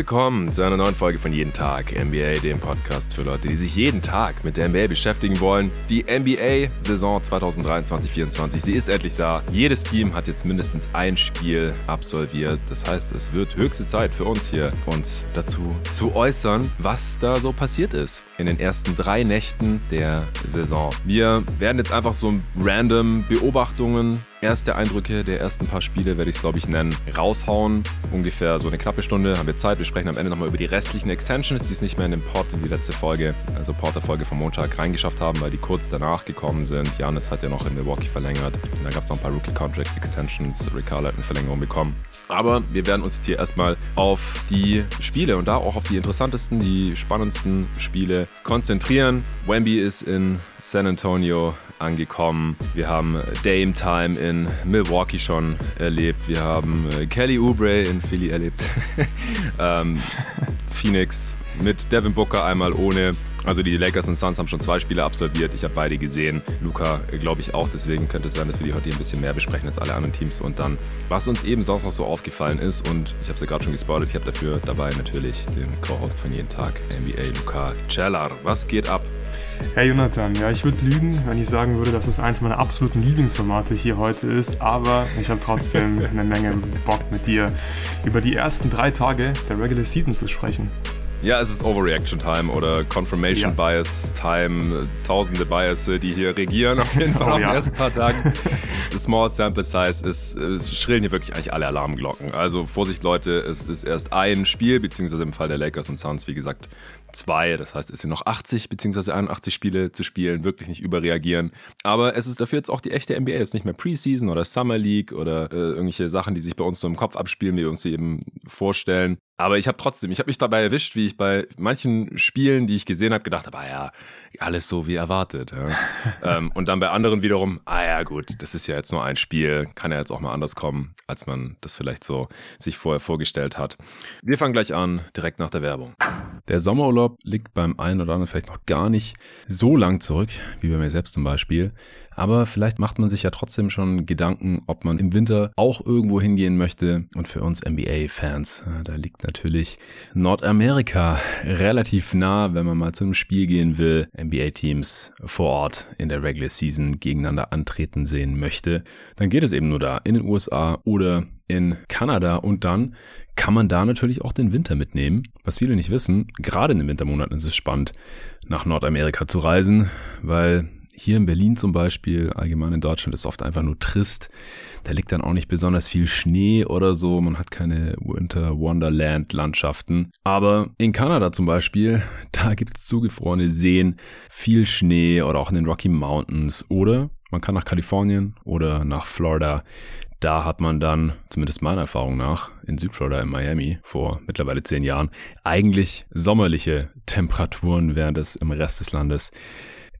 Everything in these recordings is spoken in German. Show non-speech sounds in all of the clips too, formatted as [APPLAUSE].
Willkommen zu einer neuen Folge von Jeden Tag NBA, dem Podcast für Leute, die sich jeden Tag mit der NBA beschäftigen wollen. Die NBA-Saison 2023-24, sie ist endlich da. Jedes Team hat jetzt mindestens ein Spiel absolviert. Das heißt, es wird höchste Zeit für uns hier, uns dazu zu äußern, was da so passiert ist in den ersten drei Nächten der Saison. Wir werden jetzt einfach so random Beobachtungen erste Eindrücke der ersten paar Spiele, werde ich es glaube ich nennen, raushauen. Ungefähr so eine knappe Stunde haben wir Zeit. Wir sprechen am Ende nochmal über die restlichen Extensions, die es nicht mehr in den Pod in die letzte Folge, also Porter-Folge vom Montag reingeschafft haben, weil die kurz danach gekommen sind. Janis hat ja noch in Milwaukee verlängert. Und dann gab es noch ein paar Rookie-Contract-Extensions. Carlisle hat eine Verlängerung bekommen. Aber wir werden uns jetzt hier erstmal auf die Spiele und da auch auf die interessantesten, die spannendsten Spiele konzentrieren. Wemby ist in San Antonio angekommen. Wir haben Dame Time in Milwaukee schon erlebt. Wir haben äh, Kelly Oubre in Philly erlebt. [LAUGHS] ähm, Phoenix mit Devin Booker einmal ohne. Also die Lakers und Suns haben schon zwei Spiele absolviert. Ich habe beide gesehen. Luca äh, glaube ich auch. Deswegen könnte es sein, dass wir die heute ein bisschen mehr besprechen als alle anderen Teams. Und dann, was uns eben sonst noch so aufgefallen ist, und ich habe es ja gerade schon gespoilert, ich habe dafür dabei natürlich den Co-Host von jeden Tag, NBA Luca Cellar. Was geht ab? Hey Jonathan, ja, ich würde lügen, wenn ich sagen würde, dass es eins meiner absoluten Lieblingsformate hier heute ist, aber ich habe trotzdem [LAUGHS] eine Menge Bock mit dir über die ersten drei Tage der Regular Season zu sprechen. Ja, es ist Overreaction Time oder Confirmation ja. Bias Time. Tausende Biases, die hier regieren, auf jeden [LAUGHS] Fall oh, auf ja. den ersten paar Tagen. [LAUGHS] Small Sample Size ist, es schrillen hier wirklich eigentlich alle Alarmglocken. Also Vorsicht Leute, es ist erst ein Spiel, beziehungsweise im Fall der Lakers und Suns, wie gesagt, zwei. Das heißt, es sind noch 80 bzw. 81 Spiele zu spielen, wirklich nicht überreagieren. Aber es ist dafür jetzt auch die echte NBA. Es ist nicht mehr Preseason oder Summer League oder äh, irgendwelche Sachen, die sich bei uns so im Kopf abspielen, wie wir uns sie eben vorstellen. Aber ich habe trotzdem, ich habe mich dabei erwischt, wie ich bei manchen Spielen, die ich gesehen habe, gedacht habe, ah ja, alles so wie erwartet. Ja. [LAUGHS] ähm, und dann bei anderen wiederum, ah ja gut, das ist ja jetzt nur ein Spiel, kann ja jetzt auch mal anders kommen, als man das vielleicht so sich vorher vorgestellt hat. Wir fangen gleich an, direkt nach der Werbung. Der Sommerurlaub liegt beim einen oder anderen vielleicht noch gar nicht so lang zurück, wie bei mir selbst zum Beispiel. Aber vielleicht macht man sich ja trotzdem schon Gedanken, ob man im Winter auch irgendwo hingehen möchte. Und für uns NBA-Fans, äh, da liegt natürlich Nordamerika relativ nah, wenn man mal zum Spiel gehen will. NBA-Teams vor Ort in der Regular Season gegeneinander antreten sehen möchte. Dann geht es eben nur da in den USA oder in Kanada und dann kann man da natürlich auch den Winter mitnehmen. Was viele nicht wissen, gerade in den Wintermonaten ist es spannend, nach Nordamerika zu reisen, weil hier in Berlin zum Beispiel, allgemein in Deutschland, ist oft einfach nur trist. Da liegt dann auch nicht besonders viel Schnee oder so. Man hat keine Winter Wonderland Landschaften. Aber in Kanada zum Beispiel, [LAUGHS] da gibt es zugefrorene Seen, viel Schnee oder auch in den Rocky Mountains. Oder man kann nach Kalifornien oder nach Florida. Da hat man dann, zumindest meiner Erfahrung nach, in Südflorida in Miami vor mittlerweile zehn Jahren, eigentlich sommerliche Temperaturen, während es im Rest des Landes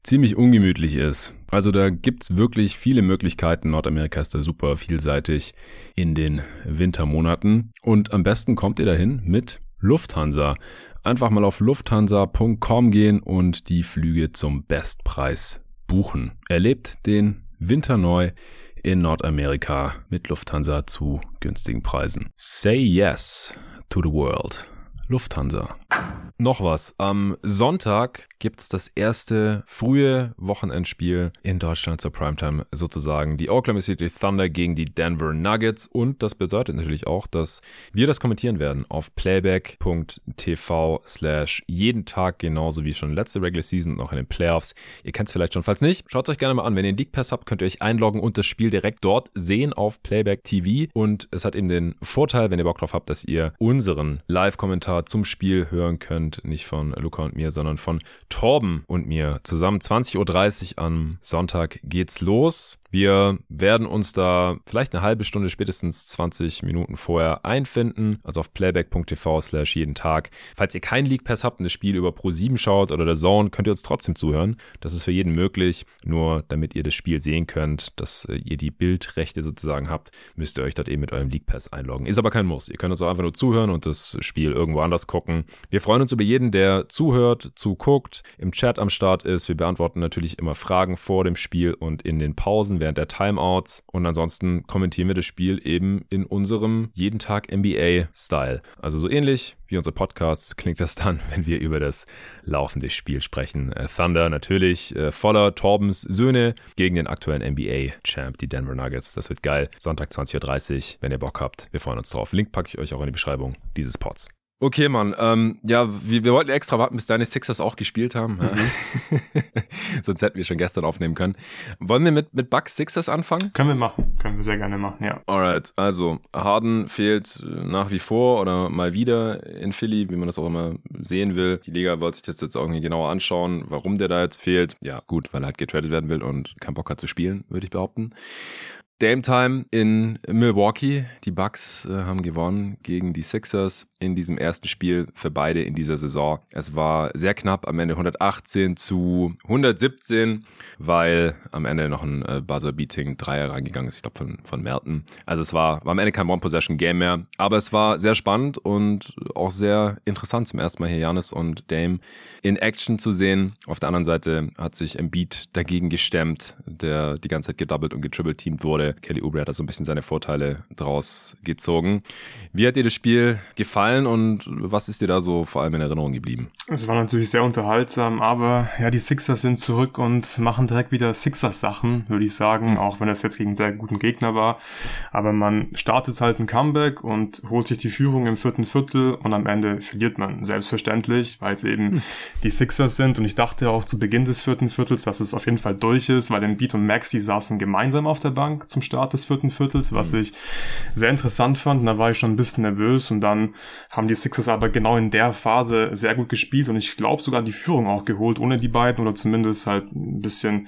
ziemlich ungemütlich ist. Also da gibt's wirklich viele Möglichkeiten. Nordamerika ist da super vielseitig in den Wintermonaten. Und am besten kommt ihr dahin mit Lufthansa. Einfach mal auf lufthansa.com gehen und die Flüge zum Bestpreis buchen. Erlebt den Winter neu in Nordamerika mit Lufthansa zu günstigen Preisen. Say yes to the world. Lufthansa. Noch was. Am Sonntag gibt es das erste frühe Wochenendspiel in Deutschland zur Primetime sozusagen. Die Oklahoma City Thunder gegen die Denver Nuggets. Und das bedeutet natürlich auch, dass wir das kommentieren werden auf playback.tv slash jeden Tag, genauso wie schon letzte Regular Season und auch in den Playoffs. Ihr kennt es vielleicht schon. Falls nicht, schaut es euch gerne mal an. Wenn ihr einen League Pass habt, könnt ihr euch einloggen und das Spiel direkt dort sehen auf Playback TV. Und es hat eben den Vorteil, wenn ihr Bock drauf habt, dass ihr unseren Live-Kommentar zum Spiel hören könnt. Nicht von Luca und mir, sondern von Torben und mir zusammen 20.30 Uhr am Sonntag geht's los. Wir werden uns da vielleicht eine halbe Stunde, spätestens 20 Minuten vorher einfinden, also auf playback.tv slash jeden Tag. Falls ihr keinen League Pass habt und das Spiel über Pro7 schaut oder der Zone, könnt ihr uns trotzdem zuhören. Das ist für jeden möglich. Nur damit ihr das Spiel sehen könnt, dass äh, ihr die Bildrechte sozusagen habt, müsst ihr euch dort eben mit eurem League Pass einloggen. Ist aber kein Muss. Ihr könnt uns auch einfach nur zuhören und das Spiel irgendwo anders gucken. Wir freuen uns über jeden, der zuhört, zuguckt, im Chat am Start ist. Wir beantworten natürlich immer Fragen vor dem Spiel und in den Pausen während der Timeouts. Und ansonsten kommentieren wir das Spiel eben in unserem jeden Tag NBA-Style. Also so ähnlich wie unser Podcast klingt das dann, [LAUGHS] wenn wir über das laufende Spiel sprechen. Äh, Thunder natürlich äh, voller Torbens Söhne gegen den aktuellen NBA-Champ, die Denver Nuggets. Das wird geil. Sonntag 20.30 Uhr, wenn ihr Bock habt. Wir freuen uns drauf. Link packe ich euch auch in die Beschreibung dieses Pods. Okay, Mann. Ähm, ja, wir, wir, wollten extra warten, bis deine Sixers auch gespielt haben. Mhm. [LAUGHS] Sonst hätten wir schon gestern aufnehmen können. Wollen wir mit, mit Bucks Sixers anfangen? Können wir machen. Können wir sehr gerne machen, ja. Alright. Also, Harden fehlt nach wie vor oder mal wieder in Philly, wie man das auch immer sehen will. Die Liga wollte sich das jetzt irgendwie genauer anschauen, warum der da jetzt fehlt. Ja, gut, weil er halt getradet werden will und keinen Bock hat zu spielen, würde ich behaupten. Dame Time in Milwaukee. Die Bucks äh, haben gewonnen gegen die Sixers in diesem ersten Spiel für beide in dieser Saison. Es war sehr knapp, am Ende 118 zu 117, weil am Ende noch ein äh, Buzzer-Beating Dreier reingegangen ist, ich glaube von, von Merton. Also es war, war am Ende kein One-Possession-Game mehr, aber es war sehr spannend und auch sehr interessant zum ersten Mal hier Janis und Dame in Action zu sehen. Auf der anderen Seite hat sich Embiid dagegen gestemmt, der die ganze Zeit gedoubled und getribbelt teamt Kelly Oubre hat da so ein bisschen seine Vorteile draus gezogen. Wie hat dir das Spiel gefallen und was ist dir da so vor allem in Erinnerung geblieben? Es war natürlich sehr unterhaltsam, aber ja, die Sixers sind zurück und machen direkt wieder Sixers-Sachen, würde ich sagen, auch wenn das jetzt gegen einen sehr guten Gegner war. Aber man startet halt ein Comeback und holt sich die Führung im vierten Viertel und am Ende verliert man. Selbstverständlich, weil es eben hm. die Sixers sind und ich dachte auch zu Beginn des vierten Viertels, dass es auf jeden Fall durch ist, weil den Beat und Maxi saßen gemeinsam auf der Bank zum zum Start des vierten Viertels, was mhm. ich sehr interessant fand. Und da war ich schon ein bisschen nervös und dann haben die Sixers aber genau in der Phase sehr gut gespielt und ich glaube sogar die Führung auch geholt, ohne die beiden oder zumindest halt ein bisschen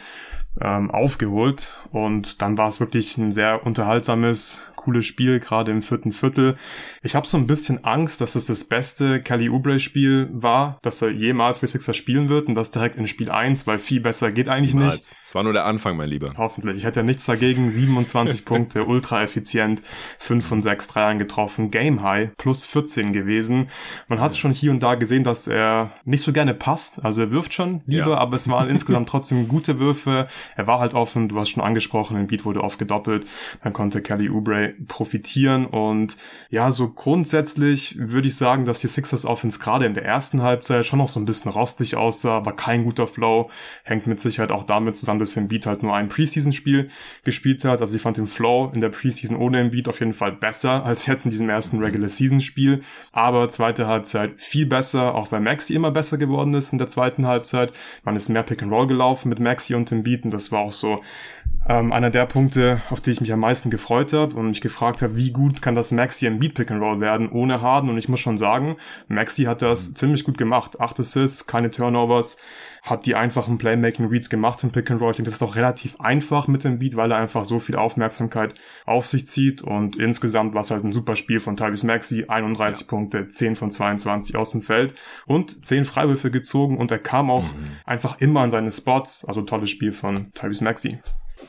ähm, aufgeholt. Und dann war es wirklich ein sehr unterhaltsames, cooles Spiel, gerade im vierten Viertel. Ich habe so ein bisschen Angst, dass es das beste Kelly Oubre-Spiel war, dass er jemals für Sixers spielen wird und das direkt in Spiel 1, weil viel besser geht eigentlich Niemals. nicht. Es war nur der Anfang, mein Lieber. Hoffentlich. Ich hätte ja nichts dagegen. 27 [LAUGHS] Punkte, ultra effizient, 5 von 6 Dreiern getroffen, Game High, plus 14 gewesen. Man hat schon hier und da gesehen, dass er nicht so gerne passt. Also er wirft schon lieber, ja. aber es waren [LAUGHS] insgesamt trotzdem gute Würfe. Er war halt offen, du hast schon angesprochen, im Beat wurde oft gedoppelt. Dann konnte Kelly Oubre profitieren. Und ja, so grundsätzlich würde ich sagen, dass die Sixers Offense gerade in der ersten Halbzeit schon noch so ein bisschen rostig aussah, war kein guter Flow, hängt mit Sicherheit auch damit zusammen, dass Embiid halt nur ein Preseason-Spiel gespielt hat. Also ich fand den Flow in der Preseason ohne Embiid auf jeden Fall besser als jetzt in diesem ersten Regular-Season-Spiel. Aber zweite Halbzeit viel besser, auch weil Maxi immer besser geworden ist in der zweiten Halbzeit. Man ist mehr Pick-and-Roll gelaufen mit Maxi und Embiid und das war auch so ähm, einer der Punkte, auf die ich mich am meisten gefreut habe und mich gefragt habe, wie gut kann das Maxi im Beat Pick and Roll werden ohne Harden und ich muss schon sagen, Maxi hat das mhm. ziemlich gut gemacht. Acht Assists, keine Turnovers, hat die einfachen Playmaking Reads gemacht im Pick and Roll. Ich denke, das ist auch relativ einfach mit dem Beat, weil er einfach so viel Aufmerksamkeit auf sich zieht und insgesamt war es halt ein super Spiel von Tyrese Maxi, 31 ja. Punkte, 10 von 22 aus dem Feld und 10 Freiwürfe gezogen und er kam auch mhm. einfach immer an seine Spots, also tolles Spiel von Tyrese Maxi.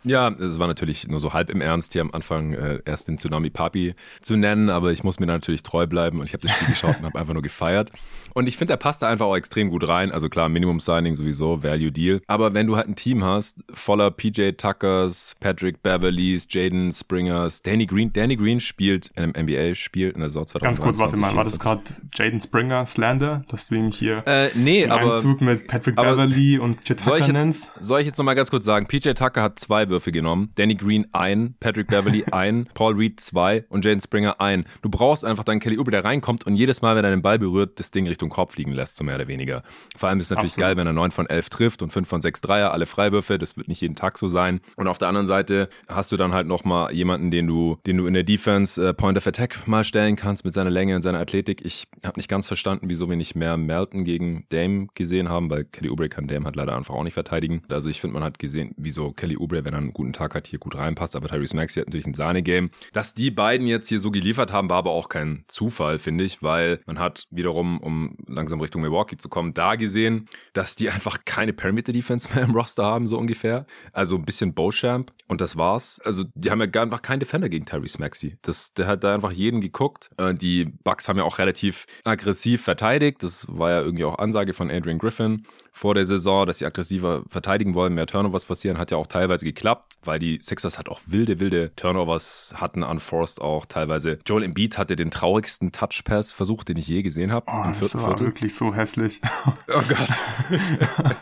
Ja, es war natürlich nur so halb im Ernst, hier am Anfang äh, erst den Tsunami Papi zu nennen, aber ich muss mir natürlich treu bleiben und ich habe das Spiel geschaut und habe einfach nur gefeiert. Und ich finde, er passt da einfach auch extrem gut rein. Also klar, Minimum Signing sowieso, Value Deal. Aber wenn du halt ein Team hast, voller PJ Tuckers, Patrick Beverleys, Jaden Springers, Danny Green, Danny Green spielt in einem NBA, spielt in der Saison 2020. Ganz kurz, warte mal, war das gerade Jaden Springer Slander, dass du ihn hier äh, nee, aber, Einzug mit Patrick Beverly und PJ Tucker nennst? Soll ich jetzt nochmal ganz kurz sagen, PJ Tucker hat zwei Freiwürfe genommen. Danny Green ein, Patrick Beverly [LAUGHS] ein, Paul Reed zwei und Jane Springer ein. Du brauchst einfach dann Kelly Oubre, der reinkommt und jedes Mal, wenn er den Ball berührt, das Ding Richtung Korb fliegen lässt, so mehr oder weniger. Vor allem ist es natürlich Absolut. geil, wenn er 9 von 11 trifft und 5 von 6 Dreier, alle Freiwürfe. Das wird nicht jeden Tag so sein. Und auf der anderen Seite hast du dann halt nochmal jemanden, den du, den du in der Defense äh, Point of Attack mal stellen kannst mit seiner Länge und seiner Athletik. Ich habe nicht ganz verstanden, wieso wir nicht mehr Melton gegen Dame gesehen haben, weil Kelly Oubre kann Dame halt leider einfach auch nicht verteidigen. Also ich finde, man hat gesehen, wieso Kelly Oubre, wenn er einen guten Tag hat, hier gut reinpasst. Aber Tyrese Maxey hat natürlich ein Sahne-Game. Dass die beiden jetzt hier so geliefert haben, war aber auch kein Zufall, finde ich, weil man hat wiederum, um langsam Richtung Milwaukee zu kommen, da gesehen, dass die einfach keine Perimeter-Defense mehr im Roster haben, so ungefähr. Also ein bisschen Beauchamp und das war's. Also die haben ja gar einfach keinen Defender gegen Tyrese Maxey. Das, der hat da einfach jeden geguckt. Äh, die Bucks haben ja auch relativ aggressiv verteidigt. Das war ja irgendwie auch Ansage von Adrian Griffin vor der Saison, dass sie aggressiver verteidigen wollen, mehr Turnovers forcieren, hat ja auch teilweise geklappt, weil die Sixers halt auch wilde, wilde Turnovers hatten, unforced auch teilweise. Joel Embiid hatte den traurigsten Touchpass-Versuch, den ich je gesehen habe. Oh, das war Viertel. wirklich so hässlich. Oh Gott. [LAUGHS]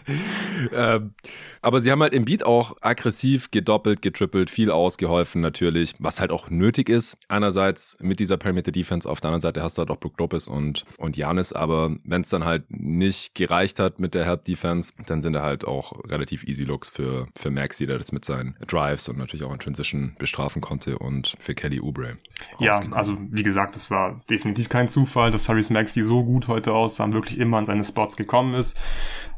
ähm, aber sie haben halt Embiid auch aggressiv gedoppelt, getrippelt, viel ausgeholfen natürlich, was halt auch nötig ist. Einerseits mit dieser Perimeter Defense, auf der anderen Seite hast du halt auch Brook Lopez und, und Janis, aber wenn es dann halt nicht gereicht hat mit der Help Defense, dann sind er halt auch relativ easy Looks für, für Maxi, der das mit seinen Drives und natürlich auch in Transition bestrafen konnte und für Kelly Oubre. Ja, also wie gesagt, es war definitiv kein Zufall, dass Tyrese Maxi so gut heute aussah wirklich immer an seine Spots gekommen ist.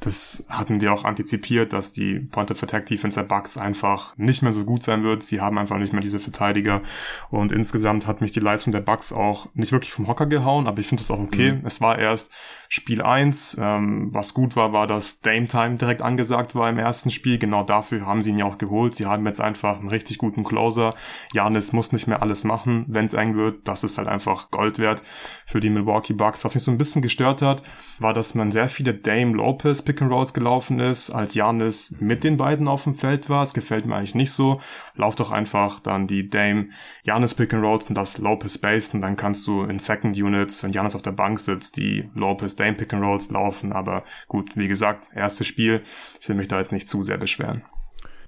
Das hatten wir auch antizipiert, dass die Point of Attack Defense der Bucks einfach nicht mehr so gut sein wird. Sie haben einfach nicht mehr diese Verteidiger und insgesamt hat mich die Leistung der Bucks auch nicht wirklich vom Hocker gehauen, aber ich finde es auch okay. Mhm. Es war erst Spiel 1. Ähm, was gut war, war, dass Dame Time direkt angesagt war im ersten Spiel. Genau dafür haben sie ihn ja auch geholt. Sie haben jetzt einfach einen richtig guten Closer. Janis muss nicht mehr alles machen, wenn es eng wird. Das ist halt einfach Gold wert für die Milwaukee Bucks. Was mich so ein bisschen gestört hat, war, dass man sehr viele Dame Lopez Pick and Rolls gelaufen ist, als Janis mit den beiden auf dem Feld war. Es gefällt mir eigentlich nicht so. Lauf doch einfach dann die Dame Janis Pick and Rolls und das Lopez Based und dann kannst du in Second Units, wenn Janis auf der Bank sitzt, die Lopez Dame Pick and Rolls laufen. Aber gut, wie gesagt, erstes Spiel. Ich will mich da jetzt nicht zu sehr beschweren.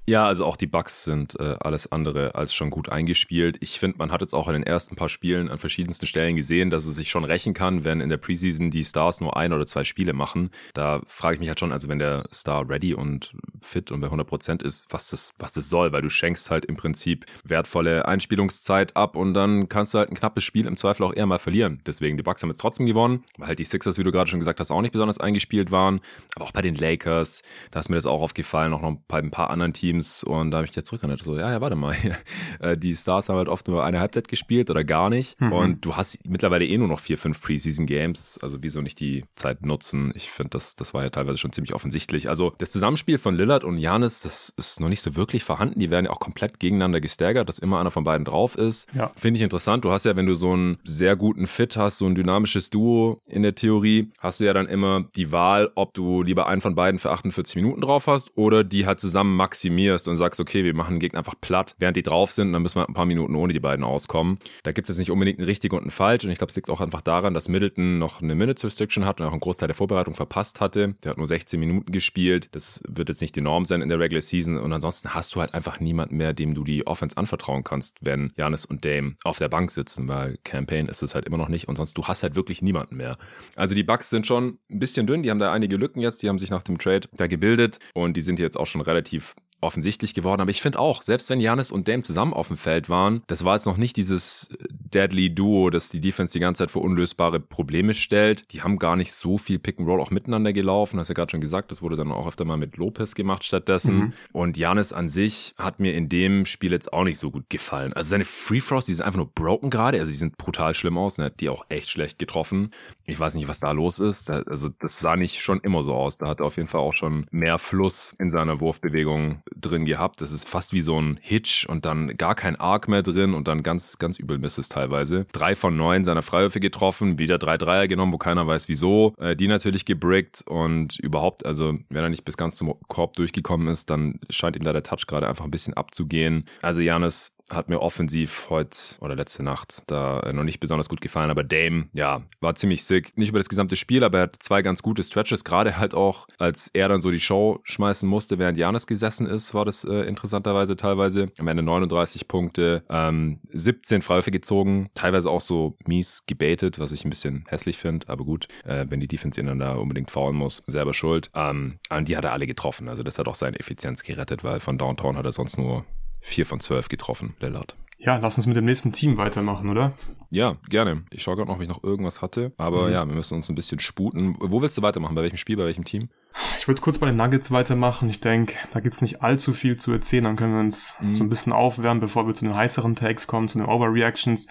Ja, also auch die Bugs sind äh, alles andere als schon gut eingespielt. Ich finde, man hat jetzt auch in den ersten paar Spielen an verschiedensten Stellen gesehen, dass es sich schon rächen kann, wenn in der Preseason die Stars nur ein oder zwei Spiele machen. Da frage ich mich halt schon, also wenn der Star ready und fit und bei 100 Prozent ist, was das, was das soll, weil du schenkst halt im Prinzip wertvolle Einspielungszeit ab und dann kannst du halt ein knappes Spiel im Zweifel auch eher mal verlieren. Deswegen, die Bugs haben jetzt trotzdem gewonnen, weil halt die Sixers, wie du gerade schon gesagt hast, auch nicht besonders eingespielt waren. Aber auch bei den Lakers, da ist mir das auch aufgefallen, auch noch bei ein paar anderen Teams Teams und da habe ich jetzt zurückerinnert, so, ja, ja, warte mal, [LAUGHS] äh, die Stars haben halt oft nur eine Halbzeit gespielt oder gar nicht mhm. und du hast mittlerweile eh nur noch vier, fünf Preseason Games, also wieso nicht die Zeit nutzen? Ich finde, das, das war ja teilweise schon ziemlich offensichtlich. Also das Zusammenspiel von Lillard und Janis, das ist noch nicht so wirklich vorhanden. Die werden ja auch komplett gegeneinander gestaggert, dass immer einer von beiden drauf ist. Ja. Finde ich interessant. Du hast ja, wenn du so einen sehr guten Fit hast, so ein dynamisches Duo in der Theorie, hast du ja dann immer die Wahl, ob du lieber einen von beiden für 48 Minuten drauf hast oder die halt zusammen maximieren optimierst und sagst, okay, wir machen den Gegner einfach platt, während die drauf sind und dann müssen wir ein paar Minuten ohne die beiden auskommen. Da gibt es jetzt nicht unbedingt ein richtig und ein falsch und ich glaube, es liegt auch einfach daran, dass Middleton noch eine Minutes Restriction hat und auch einen Großteil der Vorbereitung verpasst hatte. Der hat nur 16 Minuten gespielt. Das wird jetzt nicht die Norm sein in der Regular Season und ansonsten hast du halt einfach niemanden mehr, dem du die Offense anvertrauen kannst, wenn Janis und Dame auf der Bank sitzen, weil Campaign ist es halt immer noch nicht und sonst du hast halt wirklich niemanden mehr. Also die Bucks sind schon ein bisschen dünn, die haben da einige Lücken jetzt, die haben sich nach dem Trade da gebildet und die sind jetzt auch schon relativ offensichtlich geworden. Aber ich finde auch, selbst wenn Janis und Dame zusammen auf dem Feld waren, das war jetzt noch nicht dieses Deadly Duo, das die Defense die ganze Zeit vor unlösbare Probleme stellt. Die haben gar nicht so viel Pick and Roll auch miteinander gelaufen. Hast ja gerade schon gesagt, das wurde dann auch öfter mal mit Lopez gemacht stattdessen. Mhm. Und Janis an sich hat mir in dem Spiel jetzt auch nicht so gut gefallen. Also seine Free Throws, die sind einfach nur broken gerade. Also die sind brutal schlimm aus. Ne? Die auch echt schlecht getroffen. Ich weiß nicht, was da los ist. also das sah nicht schon immer so aus. Da hat er auf jeden Fall auch schon mehr Fluss in seiner Wurfbewegung drin gehabt. Das ist fast wie so ein Hitch und dann gar kein Arc mehr drin und dann ganz, ganz übel Misses teilweise. Drei von neun seiner Freiwürfe getroffen, wieder drei Dreier genommen, wo keiner weiß wieso. Äh, die natürlich gebrickt und überhaupt, also wenn er nicht bis ganz zum Korb durchgekommen ist, dann scheint ihm da der Touch gerade einfach ein bisschen abzugehen. Also Janis hat mir offensiv heute oder letzte Nacht da äh, noch nicht besonders gut gefallen, aber Dame, ja, war ziemlich sick. Nicht über das gesamte Spiel, aber er hat zwei ganz gute Stretches, gerade halt auch, als er dann so die Show schmeißen musste, während Janis gesessen ist, war das äh, interessanterweise teilweise. Am Ende 39 Punkte, ähm, 17 Freiwürfe gezogen, teilweise auch so mies gebaitet, was ich ein bisschen hässlich finde, aber gut, äh, wenn die Defense ihn dann da unbedingt faulen muss, selber schuld. Ähm, und die hat er alle getroffen, also das hat auch seine Effizienz gerettet, weil von Downtown hat er sonst nur 4 von 12 getroffen, Lillard. Ja, lass uns mit dem nächsten Team weitermachen, oder? Ja, gerne. Ich schaue gerade noch, ob ich noch irgendwas hatte. Aber mhm. ja, wir müssen uns ein bisschen sputen. Wo willst du weitermachen? Bei welchem Spiel, bei welchem Team? Ich würde kurz bei den Nuggets weitermachen. Ich denke, da gibt's nicht allzu viel zu erzählen. Dann können wir uns mhm. so ein bisschen aufwärmen, bevor wir zu den heißeren Tags kommen, zu den Overreactions.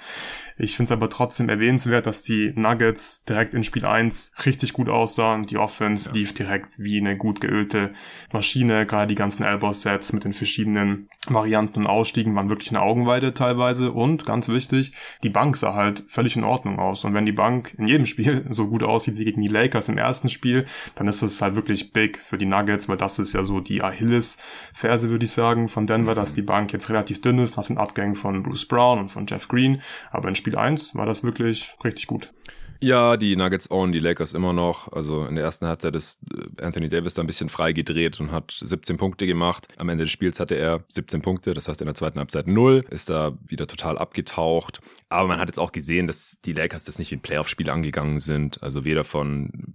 Ich finde es aber trotzdem erwähnenswert, dass die Nuggets direkt in Spiel 1 richtig gut aussahen. Die Offense ja. lief direkt wie eine gut geölte Maschine. Gerade die ganzen Elbow-Sets mit den verschiedenen Varianten und Ausstiegen waren wirklich eine Augenweide teilweise. Und ganz wichtig, die Bank sah halt völlig in Ordnung aus. Und wenn die Bank in jedem [LAUGHS] Spiel so gut aussieht wie gegen die Lakers im ersten Spiel, dann ist das halt wirklich big für die Nuggets, weil das ist ja so die Achilles-Ferse, würde ich sagen, von Denver, mhm. dass die Bank jetzt relativ dünn ist nach den Abgängen von Bruce Brown und von Jeff Green. Aber in Spiel 1 war das wirklich richtig gut. Ja, die Nuggets own die Lakers immer noch. Also in der ersten Halbzeit ist äh, Anthony Davis da ein bisschen frei gedreht und hat 17 Punkte gemacht. Am Ende des Spiels hatte er 17 Punkte, das heißt in der zweiten Halbzeit 0, ist da wieder total abgetaucht. Aber man hat jetzt auch gesehen, dass die Lakers das nicht wie ein Playoff-Spiel angegangen sind. Also weder von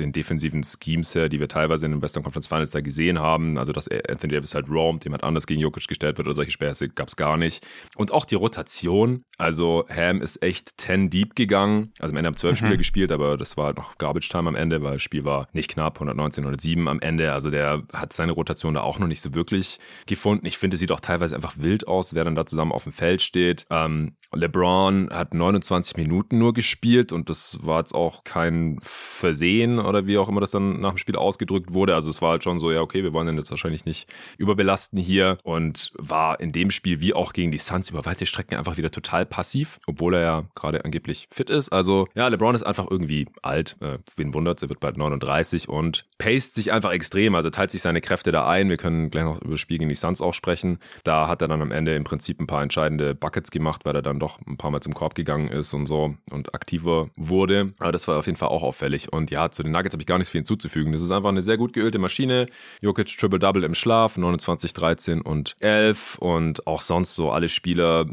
den defensiven Schemes her, die wir teilweise in den Western Conference Finals da gesehen haben. Also, dass Anthony Davis halt roamt, jemand anders gegen Jokic gestellt wird oder solche Späße gab es gar nicht. Und auch die Rotation. Also, Ham ist echt 10 deep gegangen. Also, am Ende haben 12 mhm. Spiele gespielt, aber das war halt noch Garbage Time am Ende, weil das Spiel war nicht knapp, 119, 107 am Ende. Also, der hat seine Rotation da auch noch nicht so wirklich gefunden. Ich finde, es sieht auch teilweise einfach wild aus, wer dann da zusammen auf dem Feld steht. Ähm, LeBron hat 29 Minuten nur gespielt und das war jetzt auch kein Versehen oder wie auch immer das dann nach dem Spiel ausgedrückt wurde. Also es war halt schon so, ja, okay, wir wollen den jetzt wahrscheinlich nicht überbelasten hier und war in dem Spiel wie auch gegen die Suns über weite Strecken einfach wieder total passiv, obwohl er ja gerade angeblich fit ist. Also ja, LeBron ist einfach irgendwie alt. Äh, wen wundert's, er wird bald 39 und paced sich einfach extrem, also teilt sich seine Kräfte da ein. Wir können gleich noch über das Spiel gegen die Suns auch sprechen. Da hat er dann am Ende im Prinzip ein paar entscheidende Buckets gemacht, weil er dann doch ein paar Mal zum Korb gegangen ist und so und aktiver wurde. Aber das war auf jeden Fall auch auffällig. Und ja, zu den Nuggets habe ich gar nicht viel hinzuzufügen. Das ist einfach eine sehr gut geölte Maschine. Jokic Triple-Double im Schlaf, 29, 13 und 11 und auch sonst so alle Spieler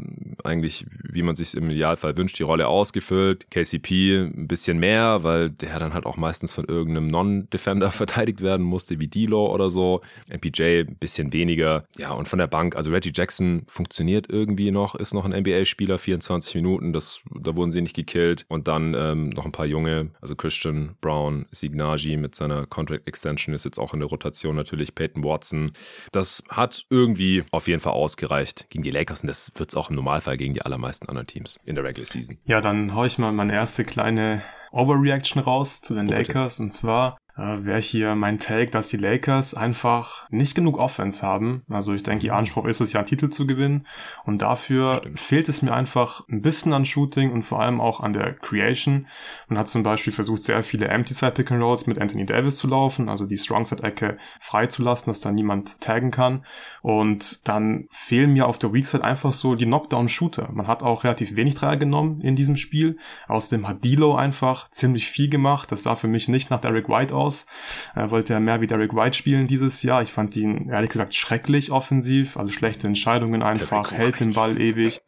eigentlich, wie man sich im Idealfall wünscht, die Rolle ausgefüllt. KCP ein bisschen mehr, weil der dann halt auch meistens von irgendeinem Non-Defender [LAUGHS] verteidigt werden musste, wie D-Law oder so. MPJ ein bisschen weniger. Ja, und von der Bank, also Reggie Jackson funktioniert irgendwie noch, ist noch ein NBA-Spieler, 24 Minuten, das, da wurden sie nicht gekillt. Und dann ähm, noch ein paar junge, also Christian Brown, Signagi mit seiner Contract Extension ist jetzt auch in der Rotation natürlich Peyton Watson. Das hat irgendwie auf jeden Fall ausgereicht gegen die Lakers und das wird es auch im Normalfall gegen die allermeisten anderen Teams in der Regular Season. Ja, dann hau ich mal meine erste kleine Overreaction raus zu den oh, Lakers. Und zwar äh, wäre hier mein Take, dass die Lakers einfach nicht genug Offense haben. Also ich denke, ihr mhm. Anspruch ist es ja, einen Titel zu gewinnen. Und dafür Stimmt. fehlt es mir einfach ein bisschen an Shooting und vor allem auch an der Creation. Man hat zum Beispiel versucht, sehr viele Empty Side Pick and Rolls mit Anthony Davis zu laufen, also die Strong Side Ecke freizulassen, dass da niemand taggen kann. Und dann fehlen mir auf der Weak Side einfach so die Knockdown Shooter. Man hat auch relativ wenig Dreier genommen in diesem Spiel. Außerdem hat D'Lo einfach ziemlich viel gemacht. Das sah für mich nicht nach Derek White aus aus. Er wollte ja mehr wie Derek White spielen dieses Jahr. Ich fand ihn ehrlich gesagt schrecklich offensiv, also schlechte Entscheidungen einfach, hält den Ball ewig.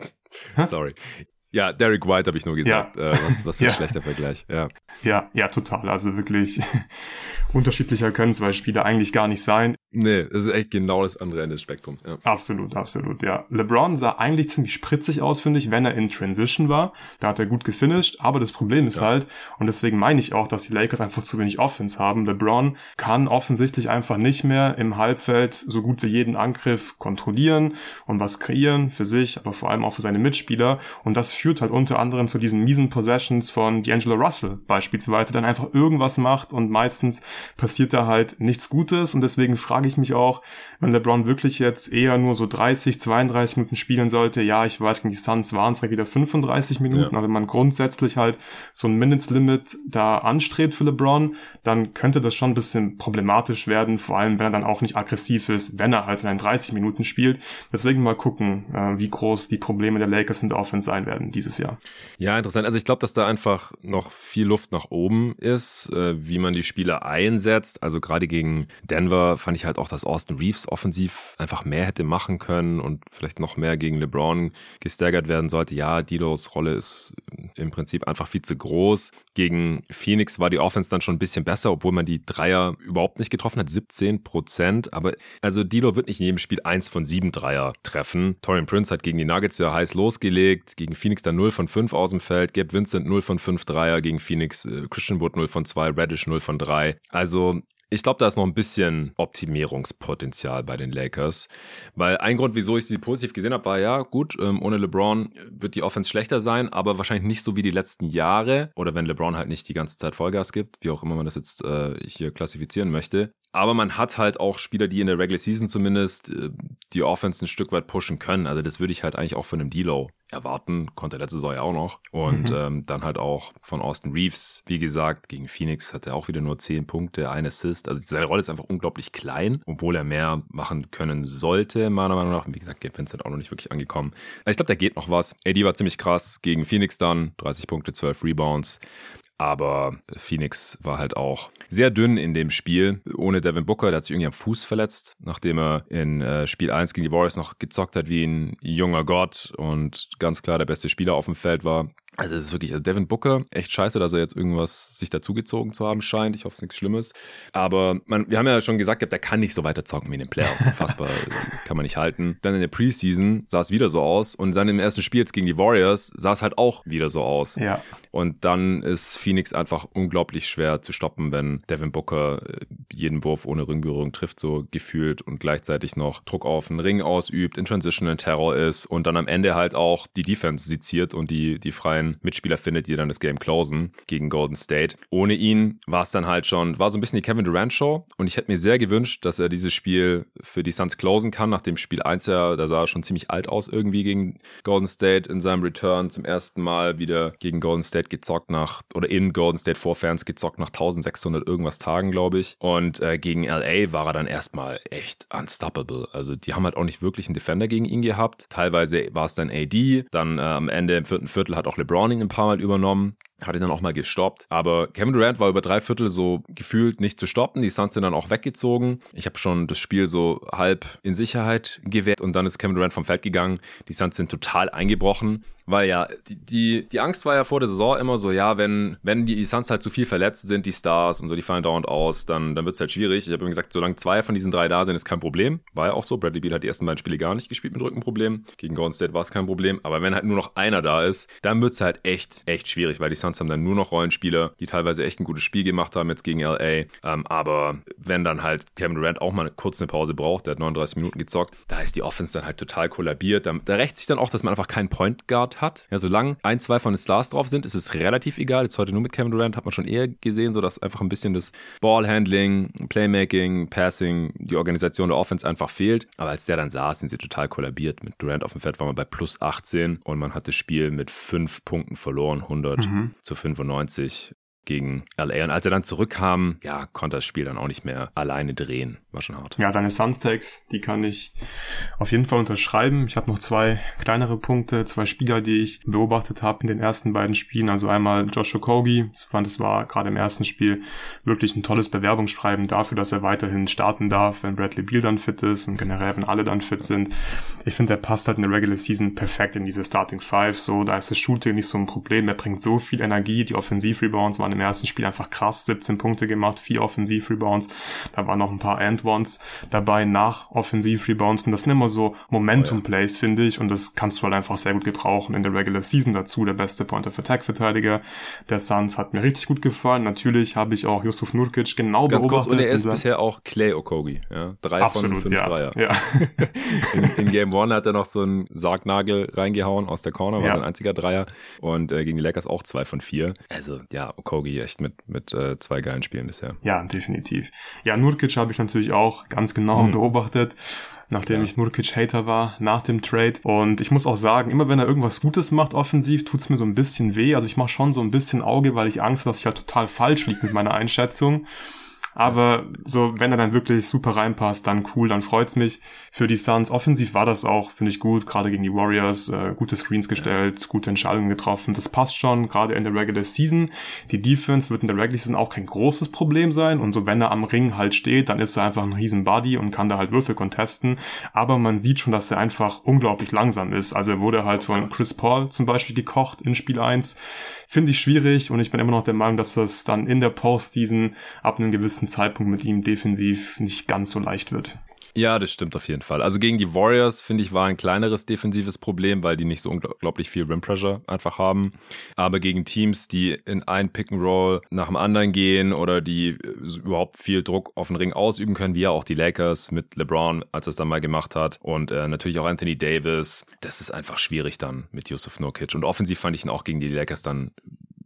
[LAUGHS] Sorry. Ja, Derek White habe ich nur gesagt. Ja. Äh, was, was für ein [LAUGHS] ja. schlechter Vergleich. Ja. ja, ja, total. Also wirklich [LAUGHS] unterschiedlicher können zwei Spieler eigentlich gar nicht sein. Nee, das ist echt genau das andere Ende des Spektrums. Ja. Absolut, absolut, ja. LeBron sah eigentlich ziemlich spritzig aus, finde ich, wenn er in Transition war. Da hat er gut gefinisht, aber das Problem ist ja. halt, und deswegen meine ich auch, dass die Lakers einfach zu wenig Offense haben. LeBron kann offensichtlich einfach nicht mehr im Halbfeld so gut wie jeden Angriff kontrollieren und was kreieren für sich, aber vor allem auch für seine Mitspieler. Und das führt halt unter anderem zu diesen miesen Possessions von D'Angelo Russell beispielsweise, dann einfach irgendwas macht und meistens passiert da halt nichts Gutes und deswegen frage ich mich auch, wenn LeBron wirklich jetzt eher nur so 30, 32 Minuten spielen sollte, ja, ich weiß, gegen die Suns waren es halt wieder 35 Minuten, ja. aber wenn man grundsätzlich halt so ein Minutes-Limit da anstrebt für LeBron, dann könnte das schon ein bisschen problematisch werden, vor allem wenn er dann auch nicht aggressiv ist, wenn er halt in 30 Minuten spielt. Deswegen mal gucken, äh, wie groß die Probleme der Lakers in der Offense sein werden dieses Jahr. Ja, interessant. Also ich glaube, dass da einfach noch viel Luft nach oben ist, äh, wie man die Spieler einsetzt. Also gerade gegen Denver fand ich halt auch, dass Austin Reeves offensiv einfach mehr hätte machen können und vielleicht noch mehr gegen LeBron gestaggert werden sollte. Ja, Dilos Rolle ist im Prinzip einfach viel zu groß. Gegen Phoenix war die Offense dann schon ein bisschen besser, obwohl man die Dreier überhaupt nicht getroffen hat, 17 Prozent. Aber also Dilo wird nicht in jedem Spiel eins von sieben Dreier treffen. Torian Prince hat gegen die Nuggets ja heiß losgelegt, gegen Phoenix dann 0 von 5 aus dem Feld, Gabe Vincent 0 von 5 Dreier gegen Phoenix, äh, Christian Wood 0 von 2, Reddish 0 von 3. Also ich glaube, da ist noch ein bisschen Optimierungspotenzial bei den Lakers. Weil ein Grund, wieso ich sie positiv gesehen habe, war ja, gut, ähm, ohne LeBron wird die Offense schlechter sein, aber wahrscheinlich nicht so wie die letzten Jahre. Oder wenn LeBron halt nicht die ganze Zeit Vollgas gibt, wie auch immer man das jetzt äh, hier klassifizieren möchte. Aber man hat halt auch Spieler, die in der Regular Season zumindest äh, die Offense ein Stück weit pushen können. Also das würde ich halt eigentlich auch von einem D-Low erwarten. Konnte letzte Saison ja auch noch. Und mhm. ähm, dann halt auch von Austin Reeves. Wie gesagt, gegen Phoenix hat er auch wieder nur 10 Punkte, ein Assist. Also seine Rolle ist einfach unglaublich klein, obwohl er mehr machen können sollte, meiner Meinung nach. Wie gesagt, Gabe Vincent auch noch nicht wirklich angekommen. Ich glaube, da geht noch was. AD war ziemlich krass gegen Phoenix dann. 30 Punkte, 12 Rebounds. Aber Phoenix war halt auch sehr dünn in dem Spiel. Ohne Devin Booker, der hat sich irgendwie am Fuß verletzt, nachdem er in äh, Spiel 1 gegen die Warriors noch gezockt hat wie ein junger Gott und ganz klar der beste Spieler auf dem Feld war. Also es ist wirklich, also Devin Booker, echt scheiße, dass er jetzt irgendwas sich dazugezogen zu haben scheint. Ich hoffe, es ist nichts Schlimmes. Aber man, wir haben ja schon gesagt, der kann nicht so weiter zocken wie in den Playoffs. Unfassbar, [LAUGHS] kann man nicht halten. Dann in der Preseason sah es wieder so aus. Und dann im ersten Spiel jetzt gegen die Warriors sah es halt auch wieder so aus. Ja. Und dann ist Phoenix einfach unglaublich schwer zu stoppen, wenn Devin Booker äh, jeden Wurf ohne Ringberührung trifft, so gefühlt und gleichzeitig noch Druck auf den Ring ausübt, in Transition in Terror ist und dann am Ende halt auch die Defense seziert und die, die freien Mitspieler findet, die dann das Game closen gegen Golden State. Ohne ihn war es dann halt schon, war so ein bisschen die Kevin Durant Show und ich hätte mir sehr gewünscht, dass er dieses Spiel für die Suns closen kann. Nach dem Spiel 1 ja, da sah er schon ziemlich alt aus irgendwie gegen Golden State in seinem Return zum ersten Mal wieder gegen Golden State gezockt nach, oder in Golden State vor Fans gezockt nach 1600 irgendwas Tagen, glaube ich. Und äh, gegen LA war er dann erstmal echt unstoppable. Also die haben halt auch nicht wirklich einen Defender gegen ihn gehabt. Teilweise war es dann AD, dann äh, am Ende im vierten Viertel hat auch LeBron Browning ein paar Mal übernommen hat ihn dann auch mal gestoppt. Aber Kevin Durant war über drei Viertel so gefühlt nicht zu stoppen. Die Suns sind dann auch weggezogen. Ich habe schon das Spiel so halb in Sicherheit gewährt und dann ist Kevin Durant vom Feld gegangen. Die Suns sind total eingebrochen. Weil ja, die, die, die Angst war ja vor der Saison immer so, ja, wenn, wenn die Suns halt zu viel verletzt sind, die Stars und so, die fallen dauernd aus, dann, dann wird es halt schwierig. Ich habe immer gesagt, solange zwei von diesen drei da sind, ist kein Problem. War ja auch so. Bradley Beal hat die ersten beiden Spiele gar nicht gespielt mit Rückenproblemen. Gegen Golden State war es kein Problem. Aber wenn halt nur noch einer da ist, dann wird es halt echt, echt schwierig, weil die Suns haben dann nur noch Rollenspieler, die teilweise echt ein gutes Spiel gemacht haben jetzt gegen LA. Ähm, aber wenn dann halt Kevin Durant auch mal kurz eine Pause braucht, der hat 39 Minuten gezockt, da ist die Offense dann halt total kollabiert. Da, da rächt sich dann auch, dass man einfach keinen Point Guard hat. Ja, solange ein, zwei von den Stars drauf sind, ist es relativ egal. Jetzt heute nur mit Kevin Durant hat man schon eher gesehen, so dass einfach ein bisschen das Ballhandling, Playmaking, Passing, die Organisation der Offense einfach fehlt. Aber als der dann saß, sind sie total kollabiert. Mit Durant auf dem Feld war man bei plus 18 und man hat das Spiel mit fünf Punkten verloren, 100 mhm. Zu 95 gegen LA. Und als er dann zurückkam, ja, konnte das Spiel dann auch nicht mehr alleine drehen. War schon hart. Ja, deine Suns-Tags, die kann ich auf jeden Fall unterschreiben. Ich habe noch zwei kleinere Punkte, zwei Spieler, die ich beobachtet habe in den ersten beiden Spielen. Also einmal Joshua Kogi. Ich fand, es war gerade im ersten Spiel wirklich ein tolles Bewerbungsschreiben dafür, dass er weiterhin starten darf, wenn Bradley Beal dann fit ist und generell, wenn alle dann fit sind. Ich finde, er passt halt in der Regular Season perfekt in diese Starting Five. So, da ist das Shooting nicht so ein Problem. Er bringt so viel Energie. Die Offensiv-Rebounds waren im ersten Spiel einfach krass. 17 Punkte gemacht, vier Offensiv-Rebounds. Da waren noch ein paar End and dabei nach Offensiv-Rebounds. Und das sind immer so Momentum-Plays, finde ich. Und das kannst du halt einfach sehr gut gebrauchen in der Regular Season dazu. Der beste Point-of-Attack-Verteidiger der Suns hat mir richtig gut gefallen. Natürlich habe ich auch Yusuf Nurkic genau Ganz beobachtet. Kurz, und er ist bisher auch Clay Okogi. Ja? Drei Absolut, von fünf ja. Dreier. Ja. [LAUGHS] in, in, Game One hat er noch so einen Sargnagel reingehauen aus der Corner, war ja. sein einziger Dreier. Und äh, gegen die Lakers auch zwei von vier. Also ja, Okogi Okogi echt mit, mit äh, zwei geilen Spielen bisher. Ja, definitiv. Ja, Nurkic habe ich natürlich auch ganz genau hm. beobachtet nachdem ja. ich Nurkic-Hater war nach dem Trade. Und ich muss auch sagen, immer wenn er irgendwas Gutes macht offensiv, tut's mir so ein bisschen weh. Also ich mache schon so ein bisschen Auge, weil ich Angst habe, dass ich halt total falsch liege mit meiner Einschätzung. Aber so, wenn er dann wirklich super reinpasst, dann cool, dann freut's mich. Für die Suns offensiv war das auch, finde ich gut, gerade gegen die Warriors, äh, gute Screens gestellt, gute Entscheidungen getroffen. Das passt schon, gerade in der Regular Season. Die Defense wird in der Regular Season auch kein großes Problem sein. Und so, wenn er am Ring halt steht, dann ist er einfach ein riesen Body und kann da halt Würfel contesten. Aber man sieht schon, dass er einfach unglaublich langsam ist. Also er wurde halt von Chris Paul zum Beispiel gekocht in Spiel 1 finde ich schwierig und ich bin immer noch der Meinung, dass das dann in der Postseason ab einem gewissen Zeitpunkt mit ihm defensiv nicht ganz so leicht wird. Ja, das stimmt auf jeden Fall. Also gegen die Warriors, finde ich, war ein kleineres defensives Problem, weil die nicht so unglaublich viel Rim Pressure einfach haben. Aber gegen Teams, die in ein Pick and Roll nach dem anderen gehen oder die äh, überhaupt viel Druck auf den Ring ausüben können, wie ja auch die Lakers mit LeBron, als er es dann mal gemacht hat. Und äh, natürlich auch Anthony Davis. Das ist einfach schwierig dann mit Yusuf Nurkic. Und offensiv fand ich ihn auch gegen die Lakers dann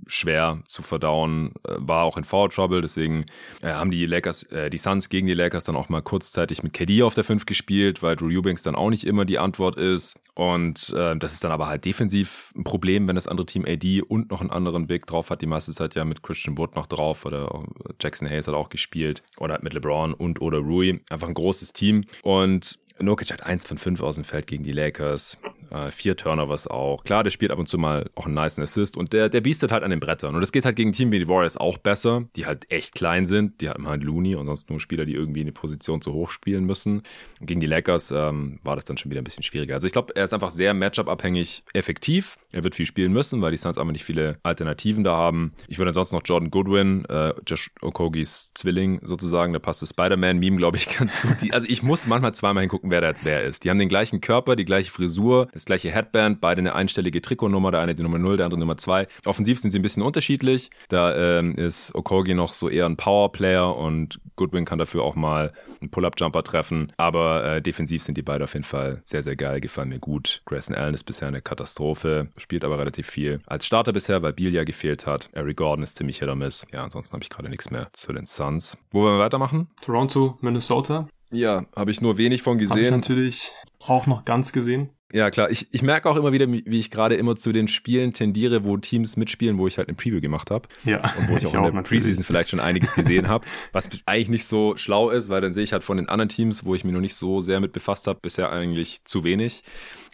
schwer zu verdauen, äh, war auch in Foul Trouble, deswegen äh, haben die Lakers, äh, die Suns gegen die Lakers dann auch mal kurzzeitig mit KD auf der 5 gespielt, weil Drew Eubanks dann auch nicht immer die Antwort ist. Und äh, das ist dann aber halt defensiv ein Problem, wenn das andere Team AD und noch einen anderen Big drauf hat. Die meiste Zeit ja mit Christian Wood noch drauf oder Jackson Hayes hat auch gespielt oder mit LeBron und oder Rui. Einfach ein großes Team. Und Nurkic hat eins von fünf aus dem Feld gegen die Lakers. Äh, vier Turnovers auch. Klar, der spielt ab und zu mal auch einen nice Assist und der, der biestet halt an den Brettern. Und das geht halt gegen Team wie die Warriors auch besser, die halt echt klein sind. Die haben halt Looney und sonst nur Spieler, die irgendwie in die Position zu hoch spielen müssen. Und gegen die Lakers ähm, war das dann schon wieder ein bisschen schwieriger. Also ich glaube, er ist einfach sehr Matchup-abhängig effektiv. Er wird viel spielen müssen, weil die Suns einfach nicht viele Alternativen da haben. Ich würde ansonsten noch Jordan Goodwin, äh, Josh Okogis Zwilling sozusagen, da passt das Spider-Man-Meme, glaube ich, [LAUGHS] ganz gut. Die, also ich muss manchmal zweimal hingucken, wer da jetzt wer ist. Die haben den gleichen Körper, die gleiche Frisur, das gleiche Headband, beide eine einstellige Trikotnummer, der eine die Nummer 0, der andere Nummer 2. Offensiv sind sie ein bisschen unterschiedlich. Da ähm, ist Okogi noch so eher ein Powerplayer und Goodwin kann dafür auch mal einen Pull-Up-Jumper treffen. Aber äh, defensiv sind die beide auf jeden Fall sehr, sehr geil, gefallen mir gut. Grayson Allen ist bisher eine Katastrophe, spielt aber relativ viel als Starter bisher, weil Beal ja gefehlt hat. Eric Gordon ist ziemlich hit or miss. Ja, ansonsten habe ich gerade nichts mehr zu den Suns. Wo wollen wir weitermachen? Toronto, Minnesota. Ja, habe ich nur wenig von gesehen. Habe ich natürlich auch noch ganz gesehen. Ja, klar. Ich, ich merke auch immer wieder, wie ich gerade immer zu den Spielen tendiere, wo Teams mitspielen, wo ich halt eine Preview gemacht habe. Ja. Und wo ich, [LAUGHS] ich auch in der Preseason vielleicht schon einiges gesehen habe. Was eigentlich nicht so schlau ist, weil dann sehe ich halt von den anderen Teams, wo ich mich noch nicht so sehr mit befasst habe, bisher eigentlich zu wenig.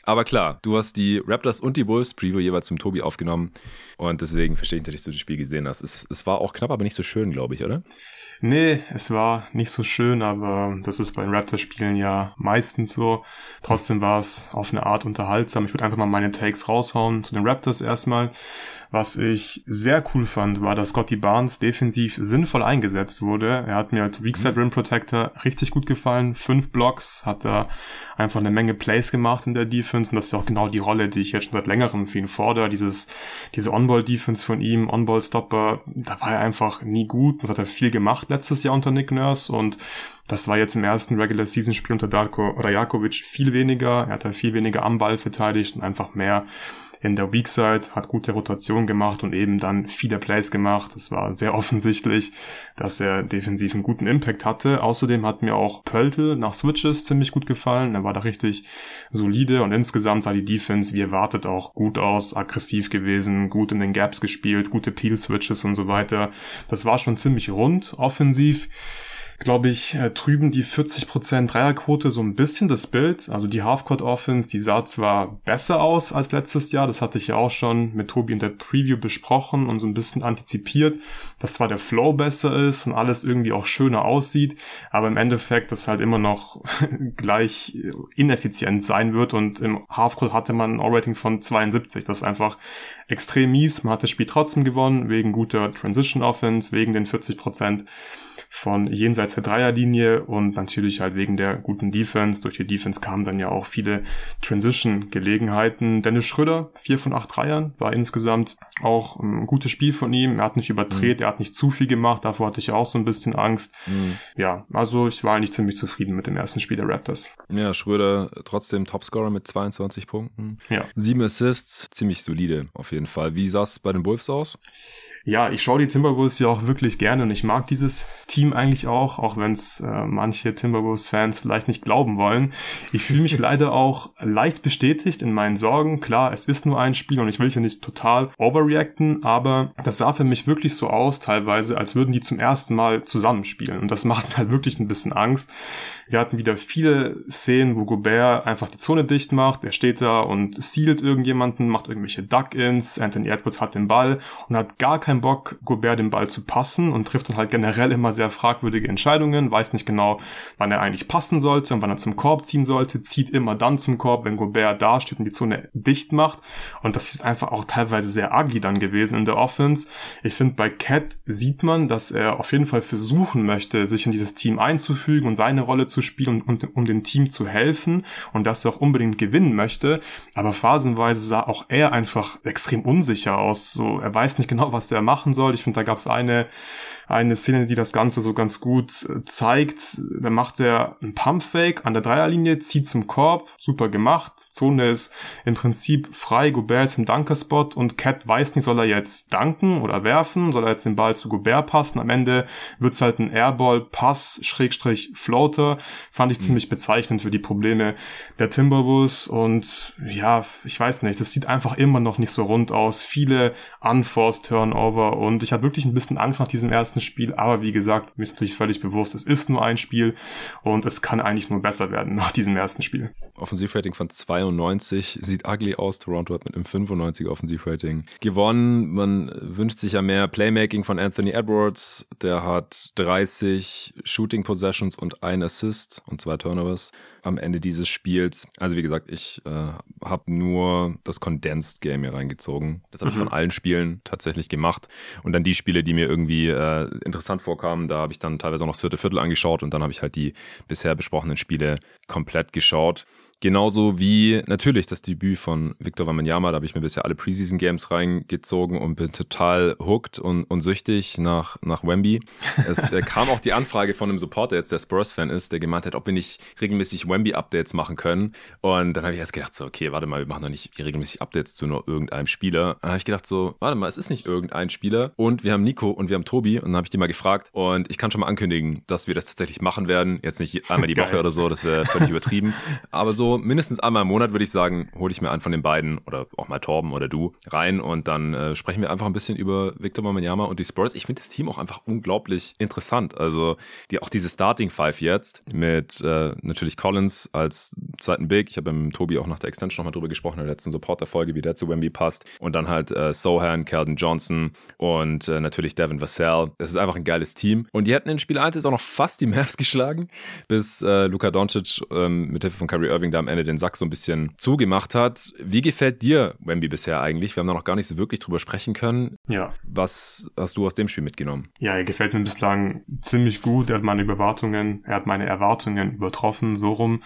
Aber klar, du hast die Raptors und die Bulls Preview jeweils zum Tobi aufgenommen. Und deswegen verstehe ich, dass du das Spiel gesehen hast. Es, es war auch knapp, aber nicht so schön, glaube ich, oder? Nee, es war nicht so schön, aber das ist bei den Raptors-Spielen ja meistens so. Trotzdem war es auf eine Art unterhaltsam. Ich würde einfach mal meine Takes raushauen zu den Raptors erstmal. Was ich sehr cool fand, war, dass Scotty Barnes defensiv sinnvoll eingesetzt wurde. Er hat mir als Weakside Rim Protector richtig gut gefallen. Fünf Blocks, hat er einfach eine Menge Plays gemacht in der Defense und das ist auch genau die Rolle, die ich jetzt schon seit längerem für ihn fordere. Dieses, diese On-Ball-Defense von ihm, On-Ball-Stopper, da war er einfach nie gut. Das hat er viel gemacht letztes Jahr unter Nick Nurse und das war jetzt im ersten Regular Season Spiel unter Darko Rajakovic viel weniger. Er hat da viel weniger am Ball verteidigt und einfach mehr in der Weak Side, hat gute Rotation gemacht und eben dann viele Plays gemacht. Es war sehr [LAUGHS] offensichtlich, dass er defensiv einen guten Impact hatte. Außerdem hat mir auch Pöltl nach Switches ziemlich gut gefallen. Er war da richtig solide und insgesamt sah die Defense wie erwartet auch gut aus, aggressiv gewesen, gut in den Gaps gespielt, gute Peel-Switches und so weiter. Das war schon ziemlich rund offensiv glaube ich, äh, trüben die 40% Dreierquote so ein bisschen das Bild. Also die Halfcourt Offense, die sah zwar besser aus als letztes Jahr, das hatte ich ja auch schon mit Tobi in der Preview besprochen und so ein bisschen antizipiert, dass zwar der Flow besser ist und alles irgendwie auch schöner aussieht, aber im Endeffekt das halt immer noch [LAUGHS] gleich ineffizient sein wird und im Halfcourt hatte man ein All-Rating von 72, das ist einfach extrem mies. Man hat das Spiel trotzdem gewonnen, wegen guter Transition Offense, wegen den 40% von jenseits der Dreierlinie und natürlich halt wegen der guten Defense. Durch die Defense kamen dann ja auch viele Transition-Gelegenheiten. Dennis Schröder, vier von acht Dreiern, war insgesamt auch ein gutes Spiel von ihm. Er hat nicht überdreht, mhm. er hat nicht zu viel gemacht, davor hatte ich auch so ein bisschen Angst. Mhm. Ja, also ich war eigentlich ziemlich zufrieden mit dem ersten Spiel der Raptors. Ja, Schröder trotzdem Topscorer mit 22 Punkten. Ja. Sieben Assists, ziemlich solide auf jeden Fall. Wie sah es bei den Wolves aus? Ja, ich schaue die Timberwolves ja auch wirklich gerne und ich mag dieses Team eigentlich auch, auch wenn es äh, manche Timberwolves-Fans vielleicht nicht glauben wollen. Ich fühle mich [LAUGHS] leider auch leicht bestätigt in meinen Sorgen. Klar, es ist nur ein Spiel und ich will hier nicht total overreacten, aber das sah für mich wirklich so aus, teilweise, als würden die zum ersten Mal zusammenspielen. Und das [LAUGHS] macht mir halt wirklich ein bisschen Angst. Wir hatten wieder viele Szenen, wo Gobert einfach die Zone dicht macht. Er steht da und sealt irgendjemanden, macht irgendwelche Duck-Ins. Anthony Edwards hat den Ball und hat gar keinen Bock, Gobert den Ball zu passen und trifft dann halt generell immer sehr fragwürdige Entscheidungen, weiß nicht genau, wann er eigentlich passen sollte und wann er zum Korb ziehen sollte, zieht immer dann zum Korb, wenn Gobert da steht und die Zone dicht macht. Und das ist einfach auch teilweise sehr ugly dann gewesen in der Offense. Ich finde, bei Cat sieht man, dass er auf jeden Fall versuchen möchte, sich in dieses Team einzufügen und seine Rolle zu spielen und um, um dem Team zu helfen und dass er auch unbedingt gewinnen möchte. Aber phasenweise sah auch er einfach extrem unsicher aus. So, er weiß nicht genau, was er machen soll. Ich finde, da gab es eine eine Szene, die das Ganze so ganz gut äh, zeigt. Da macht er einen Pumpfake an der Dreierlinie, zieht zum Korb, super gemacht. Zone ist im Prinzip frei, Gobert ist im Dunkerspot und Cat weiß nicht, soll er jetzt danken oder werfen, soll er jetzt den Ball zu Gobert passen. Am Ende wird's halt ein Airball, Pass, Schrägstrich, Floater. Fand ich mhm. ziemlich bezeichnend für die Probleme der Timberwolves und ja, ich weiß nicht, das sieht einfach immer noch nicht so rund aus. Viele unforced Turnover und ich habe wirklich ein bisschen Angst nach diesem ersten ein Spiel, aber wie gesagt, mir ist natürlich völlig bewusst, es ist nur ein Spiel und es kann eigentlich nur besser werden [LAUGHS] nach diesem ersten Spiel. Offensivrating von 92 sieht ugly aus. Toronto hat mit einem 95 Offensivrating gewonnen. Man wünscht sich ja mehr Playmaking von Anthony Edwards. Der hat 30 Shooting Possessions und ein Assist und zwei Turnovers am Ende dieses Spiels. Also wie gesagt, ich äh, habe nur das Condensed Game hier reingezogen. Das habe mhm. ich von allen Spielen tatsächlich gemacht. Und dann die Spiele, die mir irgendwie äh, interessant vorkamen, da habe ich dann teilweise auch noch das vierte Viertel angeschaut und dann habe ich halt die bisher besprochenen Spiele komplett geschaut. Genauso wie natürlich das Debüt von Victor Wembanyama, da habe ich mir bisher alle Preseason Games reingezogen und bin total hooked und, und süchtig nach, nach Wemby. Es äh, kam auch die Anfrage von einem Supporter jetzt, der Spurs-Fan ist, der gemeint hat, ob wir nicht regelmäßig Wemby-Updates machen können. Und dann habe ich erst gedacht so, okay, warte mal, wir machen doch nicht regelmäßig Updates zu nur irgendeinem Spieler. Dann habe ich gedacht so, warte mal, es ist nicht irgendein Spieler und wir haben Nico und wir haben Tobi und dann habe ich die mal gefragt und ich kann schon mal ankündigen, dass wir das tatsächlich machen werden. Jetzt nicht einmal die [LAUGHS] Woche oder so, das wäre völlig übertrieben. Aber so mindestens einmal im Monat würde ich sagen, hole ich mir einen von den beiden oder auch mal Torben oder du rein und dann äh, sprechen wir einfach ein bisschen über Victor Wembanyama und die Spurs. Ich finde das Team auch einfach unglaublich interessant. Also die, auch diese Starting Five jetzt mit äh, natürlich Collins als zweiten Big. Ich habe mit Tobi auch nach der Extension nochmal drüber gesprochen in der letzten Support-Folge, wie der zu Wemby passt. Und dann halt äh, Sohan, Keldon Johnson und äh, natürlich Devin Vassell. Es ist einfach ein geiles Team. Und die hätten in Spiel 1 jetzt auch noch fast die Mavs [LAUGHS] geschlagen, bis äh, Luka Doncic ähm, mit Hilfe von Kyrie Irving da am Ende den Sack so ein bisschen zugemacht hat. Wie gefällt dir Wemby bisher eigentlich? Wir haben da noch gar nicht so wirklich drüber sprechen können. Ja. Was hast du aus dem Spiel mitgenommen? Ja, er gefällt mir bislang ziemlich gut. Er hat meine Erwartungen, er hat meine Erwartungen übertroffen, so rum.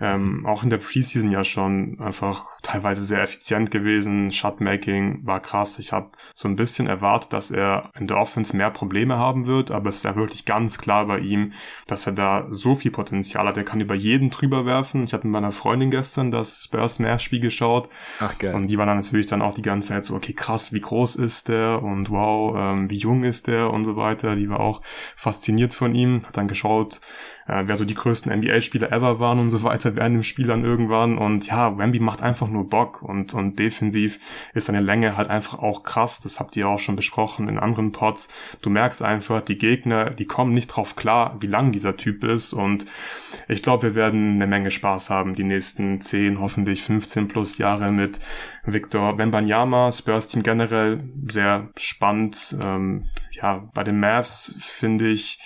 Ähm, auch in der Preseason ja schon einfach teilweise sehr effizient gewesen. Shotmaking war krass. Ich habe so ein bisschen erwartet, dass er in der Offense mehr Probleme haben wird, aber es ist ja wirklich ganz klar bei ihm, dass er da so viel Potenzial hat. Er kann über jeden drüber werfen. Ich habe mit meiner Freundin gestern das Spurs Mavs Spiel geschaut. Ach geil. Und die war dann natürlich dann auch die ganze Zeit so, okay, krass, wie groß ist der und wow, ähm, wie jung ist der und so weiter. Die war auch fasziniert von ihm. Hat dann geschaut, äh, wer so die größten NBA-Spieler ever waren und so weiter während dem Spiel dann irgendwann. Und ja, Wemby macht einfach nur Bock und, und defensiv ist seine Länge halt einfach auch krass. Das habt ihr auch schon besprochen in anderen Pods. Du merkst einfach, die Gegner, die kommen nicht drauf klar, wie lang dieser Typ ist. Und ich glaube, wir werden eine Menge Spaß haben die nächsten 10, hoffentlich 15 plus Jahre mit Victor Wembanyama. Spurs-Team generell sehr spannend. Ähm, ja, bei den Mavs finde ich,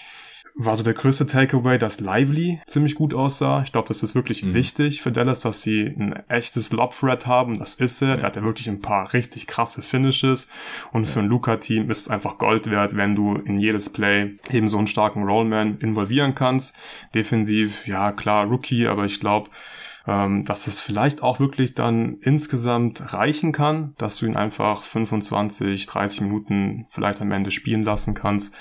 war so der größte Takeaway, dass Lively ziemlich gut aussah. Ich glaube, das ist wirklich mhm. wichtig für Dallas, dass sie ein echtes Lob-Threat haben. Das ist er. Der hat ja wirklich ein paar richtig krasse Finishes. Und für ein Luca-Team ist es einfach Gold wert, wenn du in jedes Play eben so einen starken Rollman involvieren kannst. Defensiv, ja klar, Rookie, aber ich glaube, ähm, dass es vielleicht auch wirklich dann insgesamt reichen kann, dass du ihn einfach 25, 30 Minuten vielleicht am Ende spielen lassen kannst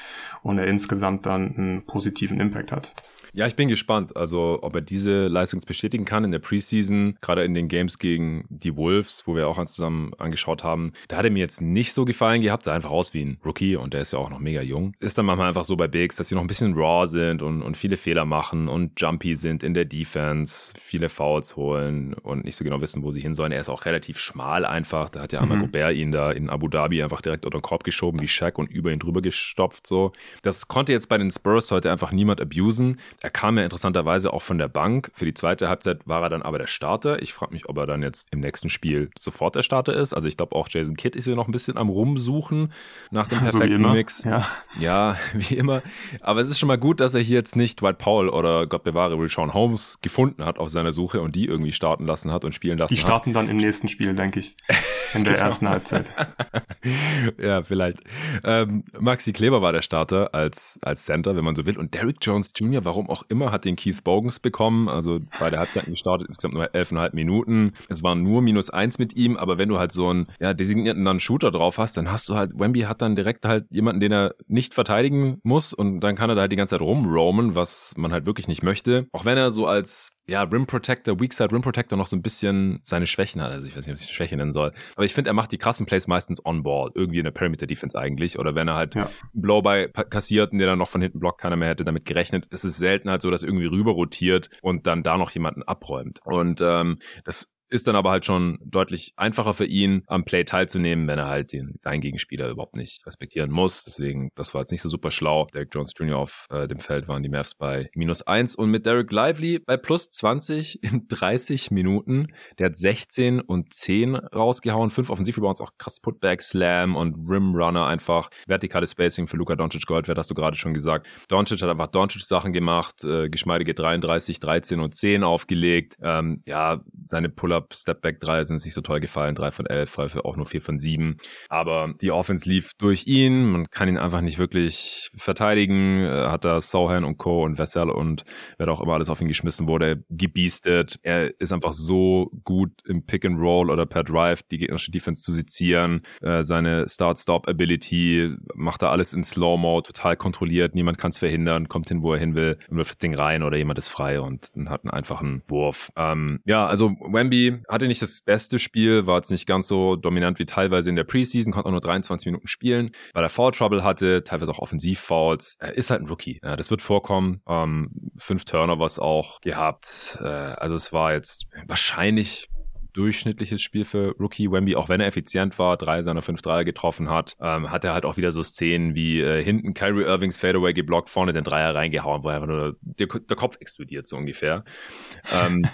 und er insgesamt dann einen positiven Impact hat. Ja, ich bin gespannt, also ob er diese Leistung bestätigen kann in der Preseason, gerade in den Games gegen die Wolves, wo wir auch zusammen angeschaut haben. Da hat er mir jetzt nicht so gefallen gehabt, sah einfach aus wie ein Rookie und der ist ja auch noch mega jung. Ist dann manchmal einfach so bei Bigs, dass sie noch ein bisschen raw sind und, und viele Fehler machen und jumpy sind in der Defense, viele Fouls holen und nicht so genau wissen, wo sie hin sollen. Er ist auch relativ schmal einfach. Da hat ja einmal mhm. Gobert ihn da in Abu Dhabi einfach direkt unter den Korb geschoben, wie Shaq und über ihn drüber gestopft so. Das konnte jetzt bei den Spurs heute einfach niemand abusen. Er kam ja interessanterweise auch von der Bank. Für die zweite Halbzeit war er dann aber der Starter. Ich frage mich, ob er dann jetzt im nächsten Spiel sofort der Starter ist. Also ich glaube auch Jason Kidd ist hier noch ein bisschen am Rumsuchen nach dem [LAUGHS] perfekten so Mix. Ja. ja, [LAUGHS] wie immer. Aber es ist schon mal gut, dass er hier jetzt nicht Dwight Powell oder Gott bewahre Sean Holmes gefunden hat auf seiner Suche und die irgendwie starten lassen hat und spielen lassen hat. Die starten hat. dann im nächsten Spiel, denke ich. In der [LAUGHS] genau. ersten Halbzeit. ja, vielleicht. Ähm, Maxi Kleber war der Starter als, als Center, wenn man so will. Und Derrick Jones Jr., warum auch immer, hat den Keith Bogans bekommen. Also bei der Halbzeit gestartet, insgesamt nur elfeinhalb Minuten. Es waren nur minus eins mit ihm, aber wenn du halt so einen ja, designierten dann Shooter drauf hast, dann hast du halt, Wemby hat dann direkt halt jemanden, den er nicht verteidigen muss und dann kann er da halt die ganze Zeit rumroamen, was man halt wirklich nicht möchte. Auch wenn er so als ja, Rim Protector, Weakside Rim Protector noch so ein bisschen seine Schwächen hat. Also ich weiß nicht, ob ich die Schwäche nennen soll. Aber ich finde, er macht die krassen Plays meistens on-ball. Irgendwie in der Perimeter Defense eigentlich. Oder wenn er halt ja. Blow-by kassiert und der dann noch von hinten blockt, keiner mehr hätte damit gerechnet. Es ist selten halt so, dass irgendwie rüber rotiert und dann da noch jemanden abräumt. Und ähm, das ist dann aber halt schon deutlich einfacher für ihn, am Play teilzunehmen, wenn er halt den, seinen Gegenspieler überhaupt nicht respektieren muss. Deswegen, das war jetzt nicht so super schlau. Derek Jones Jr. auf äh, dem Feld waren die Mavs bei minus eins und mit Derek Lively bei plus 20 in 30 Minuten. Der hat 16 und 10 rausgehauen, fünf Offensivrebounds, auch krass Putback, Slam und Rim Runner einfach. Vertikales Spacing für Luka Doncic Gold, wer hast du gerade schon gesagt. Doncic hat einfach Doncic Sachen gemacht, äh, geschmeidige 33, 13 und 10 aufgelegt. Ähm, ja, seine Pull-up Up, Stepback 3 sind nicht so toll gefallen, 3 von 11, Pfeife auch nur 4 von 7. Aber die Offense lief durch ihn, man kann ihn einfach nicht wirklich verteidigen, er hat da Sohan und Co. und Vessel und wer auch immer alles auf ihn geschmissen wurde, gebiestet. Er ist einfach so gut im Pick and Roll oder per Drive die gegnerische Defense zu sezieren. Äh, seine Start-Stop-Ability macht da alles in Slow-Mo, total kontrolliert, niemand kann es verhindern, kommt hin, wo er hin will, wirft das Ding rein oder jemand ist frei und hat einen einfachen Wurf. Ähm, ja, also Wemby hatte nicht das beste Spiel, war jetzt nicht ganz so dominant wie teilweise in der Preseason, konnte auch nur 23 Minuten spielen, weil er Foul Trouble hatte, teilweise auch Offensiv-Fouls. Er ist halt ein Rookie. Ja, das wird vorkommen. Ähm, fünf Turnovers auch gehabt. Äh, also es war jetzt wahrscheinlich durchschnittliches Spiel für Rookie Wemby, auch wenn er effizient war, drei seiner fünf Dreier getroffen hat, ähm, hat er halt auch wieder so Szenen wie äh, hinten Kyrie Irvings Fadeaway geblockt, vorne den Dreier reingehauen, wo einfach nur der, der Kopf explodiert, so ungefähr. ähm,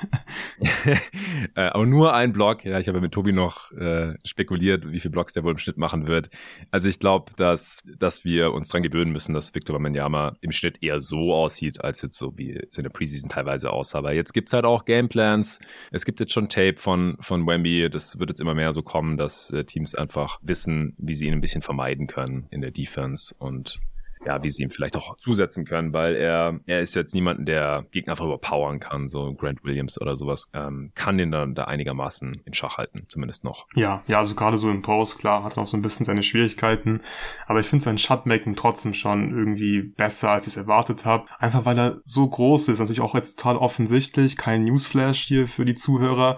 [LAUGHS] [LAUGHS] äh, aber nur ein Block, ja, ich habe mit Tobi noch äh, spekuliert, wie viele Blocks der wohl im Schnitt machen wird. Also ich glaube, dass, dass wir uns dran gewöhnen müssen, dass Victor Wembanyama im Schnitt eher so aussieht, als jetzt so wie es in der Preseason teilweise aussah. Aber jetzt gibt's halt auch Gameplans. Es gibt jetzt schon Tape von von, Wemby. Das wird jetzt immer mehr so kommen, dass äh, Teams einfach wissen, wie sie ihn ein bisschen vermeiden können in der Defense und ja, wie sie ihm vielleicht auch zusetzen können, weil er, er ist jetzt niemanden, der Gegner einfach überpowern kann, so Grant Williams oder sowas, ähm, kann den dann da einigermaßen in Schach halten, zumindest noch. Ja, ja, also gerade so im Post, klar, hat er noch so ein bisschen seine Schwierigkeiten, aber ich finde sein Shotmaking trotzdem schon irgendwie besser, als ich es erwartet habe, einfach weil er so groß ist, natürlich auch jetzt total offensichtlich, kein Newsflash hier für die Zuhörer,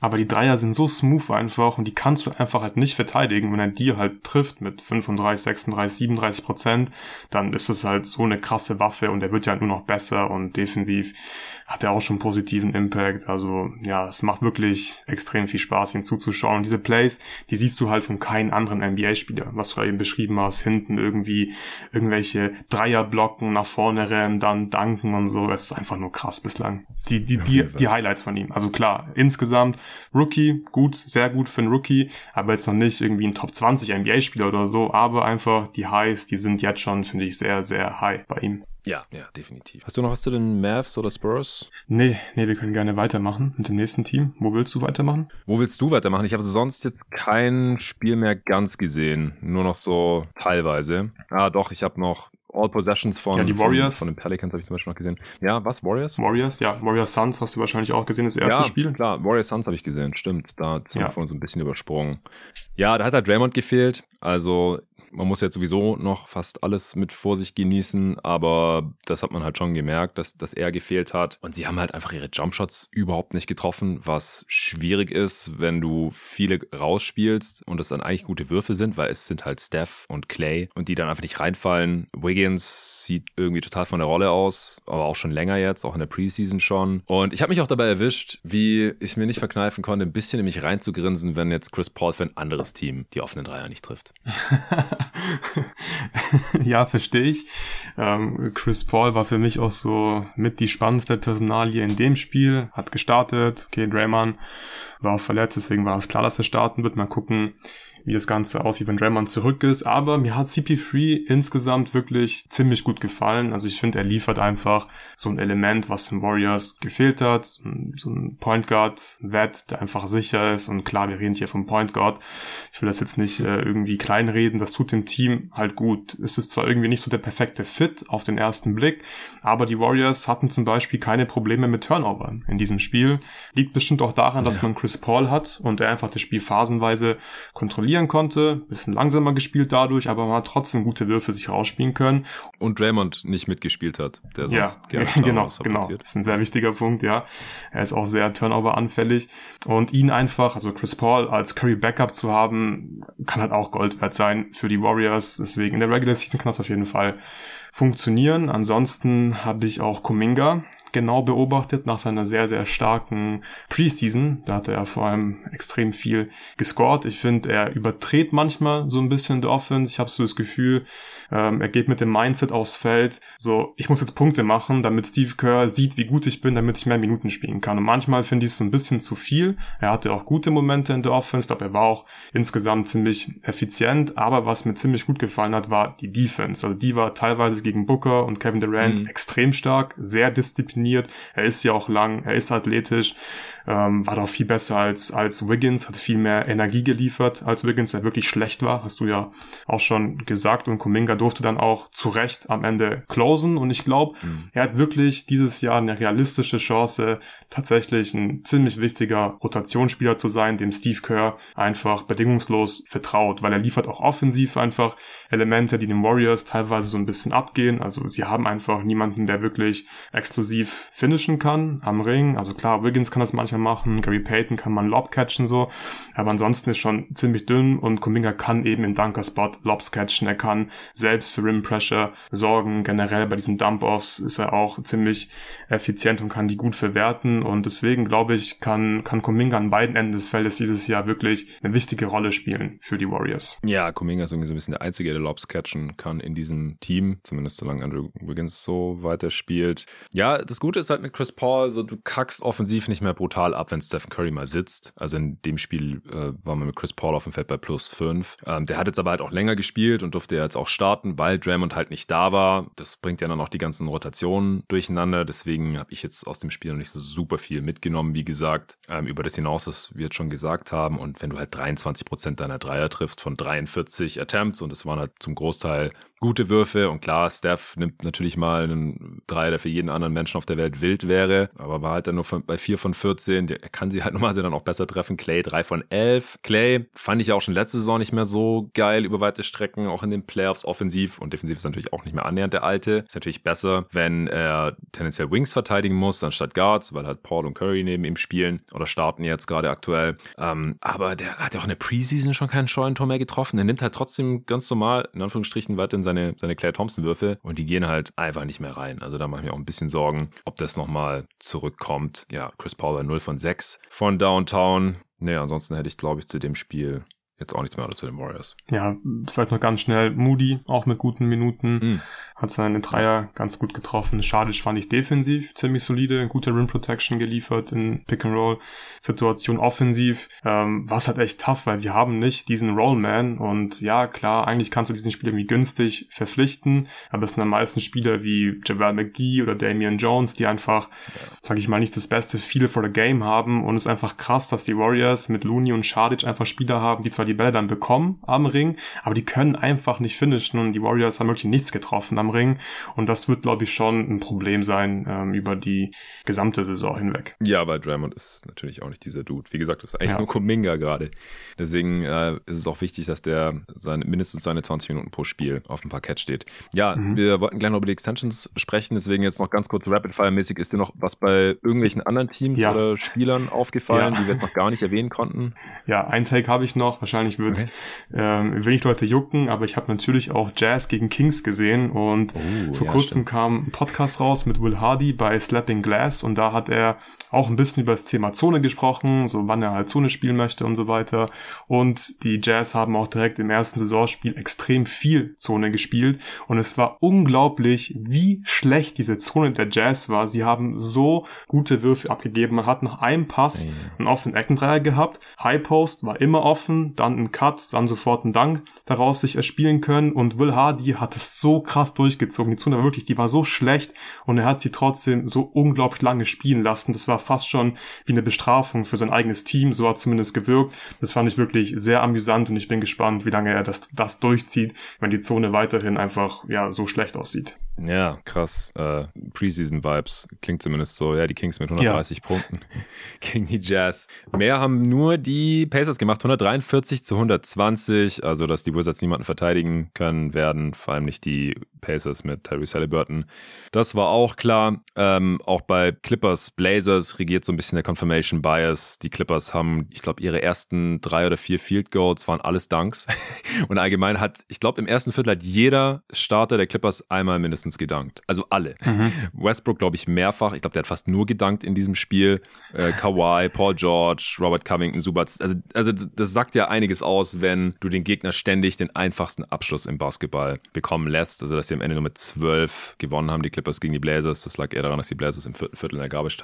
aber die Dreier sind so smooth einfach und die kannst du einfach halt nicht verteidigen. Wenn er die halt trifft mit 35, 36, 37 Prozent, dann ist es halt so eine krasse Waffe und er wird ja nur noch besser und defensiv hat er auch schon positiven Impact. Also ja, es macht wirklich extrem viel Spaß, ihm zuzuschauen. Und diese Plays, die siehst du halt von keinem anderen NBA-Spieler, was du eben beschrieben hast, hinten irgendwie irgendwelche Dreierblocken nach vorne rennen, dann danken und so. Es ist einfach nur krass bislang. Die, die, die, die Highlights von ihm. Also klar, insgesamt Rookie, gut, sehr gut für einen Rookie, aber jetzt noch nicht irgendwie ein Top 20 NBA-Spieler oder so, aber einfach die Highs, die sind jetzt schon, finde ich, sehr, sehr high bei ihm. Ja, ja, definitiv. Hast du noch was zu den Mavs oder Spurs? Nee, nee, wir können gerne weitermachen mit dem nächsten Team. Wo willst du weitermachen? Wo willst du weitermachen? Ich habe sonst jetzt kein Spiel mehr ganz gesehen, nur noch so teilweise. Ah, doch, ich habe noch All Possessions von, ja, die Warriors. von, von den Pelicans habe ich zum Beispiel noch gesehen. Ja, was? Warriors? Warriors, ja. Warriors Suns hast du wahrscheinlich auch gesehen, das erste ja, Spiel. klar. Warriors Suns habe ich gesehen, stimmt. Da sind ja. wir von uns ein bisschen übersprungen. Ja, da hat halt Draymond gefehlt. Also man muss jetzt sowieso noch fast alles mit Vorsicht genießen, aber das hat man halt schon gemerkt, dass, dass er gefehlt hat. Und sie haben halt einfach ihre Jumpshots überhaupt nicht getroffen, was schwierig ist, wenn du viele rausspielst und das dann eigentlich gute Würfe sind, weil es sind halt Steph und Clay und die dann einfach nicht reinfallen. Wiggins sieht irgendwie total von der Rolle aus, aber auch schon länger jetzt, auch in der Preseason schon. Und ich habe mich auch dabei erwischt, wie ich mir nicht verkneifen konnte, ein bisschen in mich reinzugrinsen, wenn jetzt Chris Paul für ein anderes Team die offenen Dreier nicht trifft. [LAUGHS] [LAUGHS] ja, verstehe ich. Ähm, Chris Paul war für mich auch so mit die spannendste Personalie in dem Spiel. Hat gestartet. Okay, Draymond war verletzt, deswegen war es klar, dass er starten wird. Mal gucken, wie das Ganze aussieht, wenn Draymond zurück ist. Aber mir hat CP3 insgesamt wirklich ziemlich gut gefallen. Also ich finde, er liefert einfach so ein Element, was den Warriors gefehlt hat. So ein Point Guard, Wett, der einfach sicher ist. Und klar, wir reden hier vom Point Guard. Ich will das jetzt nicht äh, irgendwie kleinreden. Das tut dem Team halt gut. Es ist zwar irgendwie nicht so der perfekte Fit auf den ersten Blick, aber die Warriors hatten zum Beispiel keine Probleme mit Turnovern in diesem Spiel. Liegt bestimmt auch daran, dass man Chris Paul hat und er einfach das Spiel phasenweise kontrolliert kontrollieren konnte, bisschen langsamer gespielt dadurch, aber man hat trotzdem gute Würfe sich rausspielen können. Und Draymond nicht mitgespielt hat, der sonst ja, gerne [LAUGHS] genau, genau. Das ist ein sehr wichtiger Punkt, ja. Er ist auch sehr Turnover anfällig und ihn einfach, also Chris Paul als Curry Backup zu haben, kann halt auch Gold wert sein für die Warriors. Deswegen in der Regular Season kann das auf jeden Fall funktionieren. Ansonsten habe ich auch Kuminga genau beobachtet nach seiner sehr, sehr starken Preseason. Da hat er vor allem extrem viel gescored. Ich finde, er überdreht manchmal so ein bisschen der Offense. Ich habe so das Gefühl, ähm, er geht mit dem Mindset aufs Feld. So, ich muss jetzt Punkte machen, damit Steve Kerr sieht, wie gut ich bin, damit ich mehr Minuten spielen kann. Und manchmal finde ich es so ein bisschen zu viel. Er hatte auch gute Momente in der Offense. Ich glaube, er war auch insgesamt ziemlich effizient. Aber was mir ziemlich gut gefallen hat, war die Defense. Also die war teilweise gegen Booker und Kevin Durant mhm. extrem stark, sehr diszipliniert. Er ist ja auch lang, er ist athletisch, ähm, war doch viel besser als, als Wiggins, hat viel mehr Energie geliefert als Wiggins, der wirklich schlecht war, hast du ja auch schon gesagt. Und Kuminga durfte dann auch zu Recht am Ende closen. Und ich glaube, mhm. er hat wirklich dieses Jahr eine realistische Chance, tatsächlich ein ziemlich wichtiger Rotationsspieler zu sein, dem Steve Kerr einfach bedingungslos vertraut, weil er liefert auch offensiv einfach Elemente, die den Warriors teilweise so ein bisschen abgehen. Also sie haben einfach niemanden, der wirklich exklusiv finishen kann am Ring. Also klar, Wiggins kann das manchmal machen, Gary Payton kann man Lob catchen so, aber ansonsten ist schon ziemlich dünn und Kuminga kann eben im Dunker-Spot Lobs catchen. Er kann selbst für Rim Pressure sorgen. Generell bei diesen Dump-Offs ist er auch ziemlich effizient und kann die gut verwerten. Und deswegen glaube ich, kann, kann Kuminga an beiden Enden des Feldes dieses Jahr wirklich eine wichtige Rolle spielen für die Warriors. Ja, Kuminga ist irgendwie so ein bisschen der Einzige, der Lobs catchen kann in diesem Team. Zumindest solange Andrew Wiggins so weiter spielt. Ja, das Gute ist halt mit Chris Paul, so du kackst offensiv nicht mehr brutal ab, wenn Stephen Curry mal sitzt. Also in dem Spiel äh, war man mit Chris Paul auf dem Feld bei plus 5. Ähm, der hat jetzt aber halt auch länger gespielt und durfte jetzt auch starten starten, weil Draymond halt nicht da war. Das bringt ja dann auch die ganzen Rotationen durcheinander. Deswegen habe ich jetzt aus dem Spiel noch nicht so super viel mitgenommen, wie gesagt, ähm, über das hinaus, was wir jetzt schon gesagt haben. Und wenn du halt 23 Prozent deiner Dreier triffst von 43 Attempts und es waren halt zum Großteil gute Würfe und klar, Steph nimmt natürlich mal einen Dreier, der für jeden anderen Menschen auf der Welt wild wäre, aber war halt dann nur von, bei 4 von 14, der kann sie halt [LAUGHS] normalerweise dann auch besser treffen. Clay 3 von 11. Clay fand ich auch schon letzte Saison nicht mehr so geil über weite Strecken, auch in den Playoffs offensiv und defensiv ist natürlich auch nicht mehr annähernd der alte. Ist natürlich besser, wenn er tendenziell Wings verteidigen muss, anstatt Guards, weil halt Paul und Curry neben ihm spielen oder starten jetzt gerade aktuell. Ähm, aber der hat ja auch in der Preseason schon keinen Scheunentor mehr getroffen. Der nimmt halt trotzdem ganz normal, in Anführungsstrichen, weiter in seine, seine Claire Thompson-Würfe und die gehen halt einfach nicht mehr rein. Also da mache ich mir auch ein bisschen Sorgen, ob das nochmal zurückkommt. Ja, Chris Paul bei 0 von 6 von Downtown. Nee, ansonsten hätte ich, glaube ich, zu dem Spiel jetzt auch nichts mehr zu den Warriors. Ja, vielleicht noch ganz schnell Moody, auch mit guten Minuten, mm. hat seine Dreier ganz gut getroffen. Schadisch fand ich defensiv ziemlich solide, gute Rim Protection geliefert in Pick and Roll Situation offensiv. Ähm, war es halt echt tough, weil sie haben nicht diesen Rollman und ja, klar, eigentlich kannst du diesen Spieler irgendwie günstig verpflichten, aber es sind am meisten Spieler wie Javel McGee oder Damian Jones, die einfach, ja. sag ich mal, nicht das beste Feel for the Game haben und es ist einfach krass, dass die Warriors mit Looney und Schadic einfach Spieler haben, die zwar die Bälle dann bekommen am Ring, aber die können einfach nicht finishen und die Warriors haben wirklich nichts getroffen am Ring und das wird, glaube ich, schon ein Problem sein ähm, über die gesamte Saison hinweg. Ja, weil Draymond ist natürlich auch nicht dieser Dude. Wie gesagt, das ist eigentlich ja. nur Kuminga gerade. Deswegen äh, ist es auch wichtig, dass der seine, mindestens seine 20 Minuten pro Spiel auf dem Parkett steht. Ja, mhm. wir wollten gleich noch über die Extensions sprechen, deswegen jetzt noch ganz kurz Rapid-Fire-mäßig. Ist dir noch was bei irgendwelchen anderen Teams ja. oder Spielern aufgefallen, ja. die wir jetzt noch gar nicht erwähnen konnten? Ja, ein Take habe ich noch. Wahrscheinlich wird es okay. ähm, wenig Leute jucken, aber ich habe natürlich auch Jazz gegen Kings gesehen und oh, vor kurzem stimmt. kam ein Podcast raus mit Will Hardy bei Slapping Glass und da hat er auch ein bisschen über das Thema Zone gesprochen, so wann er halt Zone spielen möchte und so weiter. Und die Jazz haben auch direkt im ersten Saisonspiel extrem viel Zone gespielt und es war unglaublich, wie schlecht diese Zone der Jazz war. Sie haben so gute Würfe abgegeben. Man hat nach einem Pass einen offenen Eckendreier gehabt. High Post war immer offen, dann ein Cut, dann sofort ein Dank daraus sich erspielen können und Will Hardy hat es so krass durchgezogen. Die Zone war wirklich, die war so schlecht und er hat sie trotzdem so unglaublich lange spielen lassen. Das war fast schon wie eine Bestrafung für sein eigenes Team. So hat zumindest gewirkt. Das fand ich wirklich sehr amüsant und ich bin gespannt, wie lange er das, das durchzieht, wenn die Zone weiterhin einfach, ja, so schlecht aussieht. Ja, krass. Äh, Preseason-Vibes. Klingt zumindest so. Ja, die Kings mit 130 ja. Punkten [LAUGHS] gegen die Jazz. Mehr haben nur die Pacers gemacht. 143 zu 120. Also, dass die Wizards niemanden verteidigen können werden. Vor allem nicht die Pacers mit Tyrese Halliburton. Das war auch klar. Ähm, auch bei Clippers Blazers regiert so ein bisschen der Confirmation Bias. Die Clippers haben, ich glaube, ihre ersten drei oder vier Field Goals waren alles Dunks. [LAUGHS] Und allgemein hat, ich glaube, im ersten Viertel hat jeder Starter der Clippers einmal mindestens gedankt. Also alle. Mhm. Westbrook, glaube ich, mehrfach. Ich glaube, der hat fast nur gedankt in diesem Spiel. Äh, Kawhi, Paul George, Robert Covington, Subats. Also, also das sagt ja einiges aus, wenn du den Gegner ständig den einfachsten Abschluss im Basketball bekommen lässt. Also, dass sie am Ende nur mit zwölf gewonnen haben, die Clippers gegen die Blazers. Das lag eher daran, dass die Blazers im vierten Viertel in der Garbage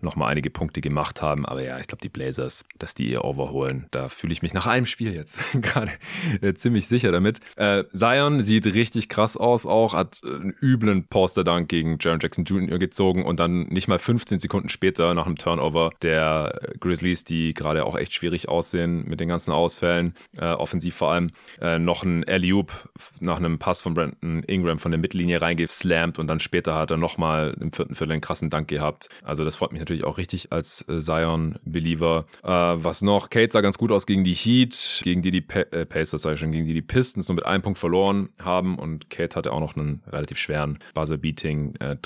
nochmal einige Punkte gemacht haben. Aber ja, ich glaube, die Blazers, dass die ihr overholen, da fühle ich mich nach einem Spiel jetzt [LAUGHS] gerade äh, ziemlich sicher damit. Äh, Zion sieht richtig krass aus auch, hat einen üblen Poster-Dunk gegen Jaron Jackson Jr. gezogen und dann nicht mal 15 Sekunden später nach einem Turnover der Grizzlies, die gerade auch echt schwierig aussehen mit den ganzen Ausfällen, äh, offensiv vor allem, äh, noch ein Alley-Oop nach einem Pass von Brandon Ingram von der Mittellinie reingeslammt und dann später hat er nochmal im vierten Viertel einen krassen Dank gehabt. Also das freut mich natürlich auch richtig als äh, Zion-Believer. Äh, was noch? Kate sah ganz gut aus gegen die Heat, gegen die die pa äh, Pacers, sag ich schon, gegen die die Pistons nur mit einem Punkt verloren haben und Kate hatte auch noch einen relativ schweren Buzzer-Beating äh,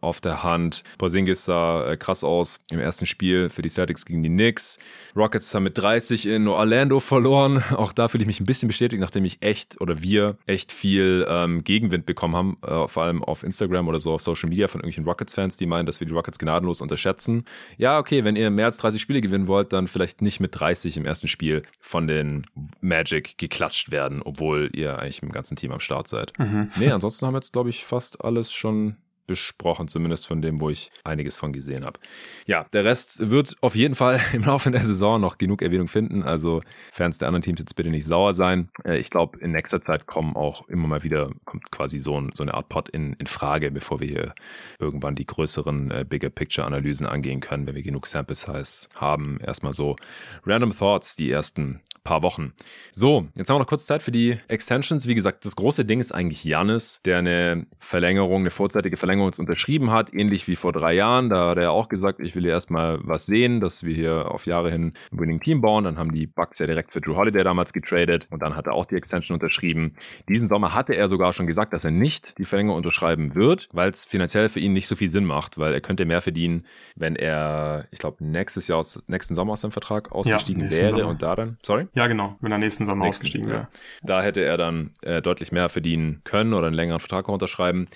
auf der Hand. Porzingis sah äh, krass aus im ersten Spiel für die Celtics gegen die Knicks. Rockets haben mit 30 in Orlando verloren. Auch da fühle ich mich ein bisschen bestätigt, nachdem ich echt oder wir echt viel ähm, Gegenwind bekommen haben, äh, vor allem auf Instagram oder so auf Social Media von irgendwelchen Rockets-Fans, die meinen, dass wir die Rockets gnadenlos unterschätzen. Ja, okay, wenn ihr mehr als 30 Spiele gewinnen wollt, dann vielleicht nicht mit 30 im ersten Spiel von den Magic geklatscht werden, obwohl ihr eigentlich mit dem ganzen Team am Start seid. Mhm. Nee, ansonsten haben wir jetzt, glaube ich, fast alles schon besprochen, zumindest von dem, wo ich einiges von gesehen habe. Ja, der Rest wird auf jeden Fall [LAUGHS] im Laufe der Saison noch genug Erwähnung finden. Also Fans der anderen Teams jetzt bitte nicht sauer sein. Äh, ich glaube, in nächster Zeit kommen auch immer mal wieder, kommt quasi so, ein, so eine Art Pot in, in Frage, bevor wir hier irgendwann die größeren äh, Bigger Picture Analysen angehen können, wenn wir genug Sample Size haben. Erstmal so Random Thoughts, die ersten paar Wochen. So, jetzt haben wir noch kurz Zeit für die Extensions. Wie gesagt, das große Ding ist eigentlich Janis, der eine Verlängerung, eine vorzeitige Verlängerung Verlängerung unterschrieben hat, ähnlich wie vor drei Jahren. Da hat er auch gesagt, ich will hier erstmal was sehen, dass wir hier auf Jahre hin ein Winning Team bauen. Dann haben die Bucks ja direkt für Drew Holiday damals getradet und dann hat er auch die Extension unterschrieben. Diesen Sommer hatte er sogar schon gesagt, dass er nicht die Verlängerung unterschreiben wird, weil es finanziell für ihn nicht so viel Sinn macht, weil er könnte mehr verdienen, wenn er, ich glaube, nächstes Jahr aus, nächsten Sommer aus seinem Vertrag ausgestiegen ja, wäre Sommer. und da dann, sorry? Ja, genau, wenn er nächsten Sommer nächsten, ausgestiegen wäre. Da hätte er dann äh, deutlich mehr verdienen können oder einen längeren Vertrag unterschreiben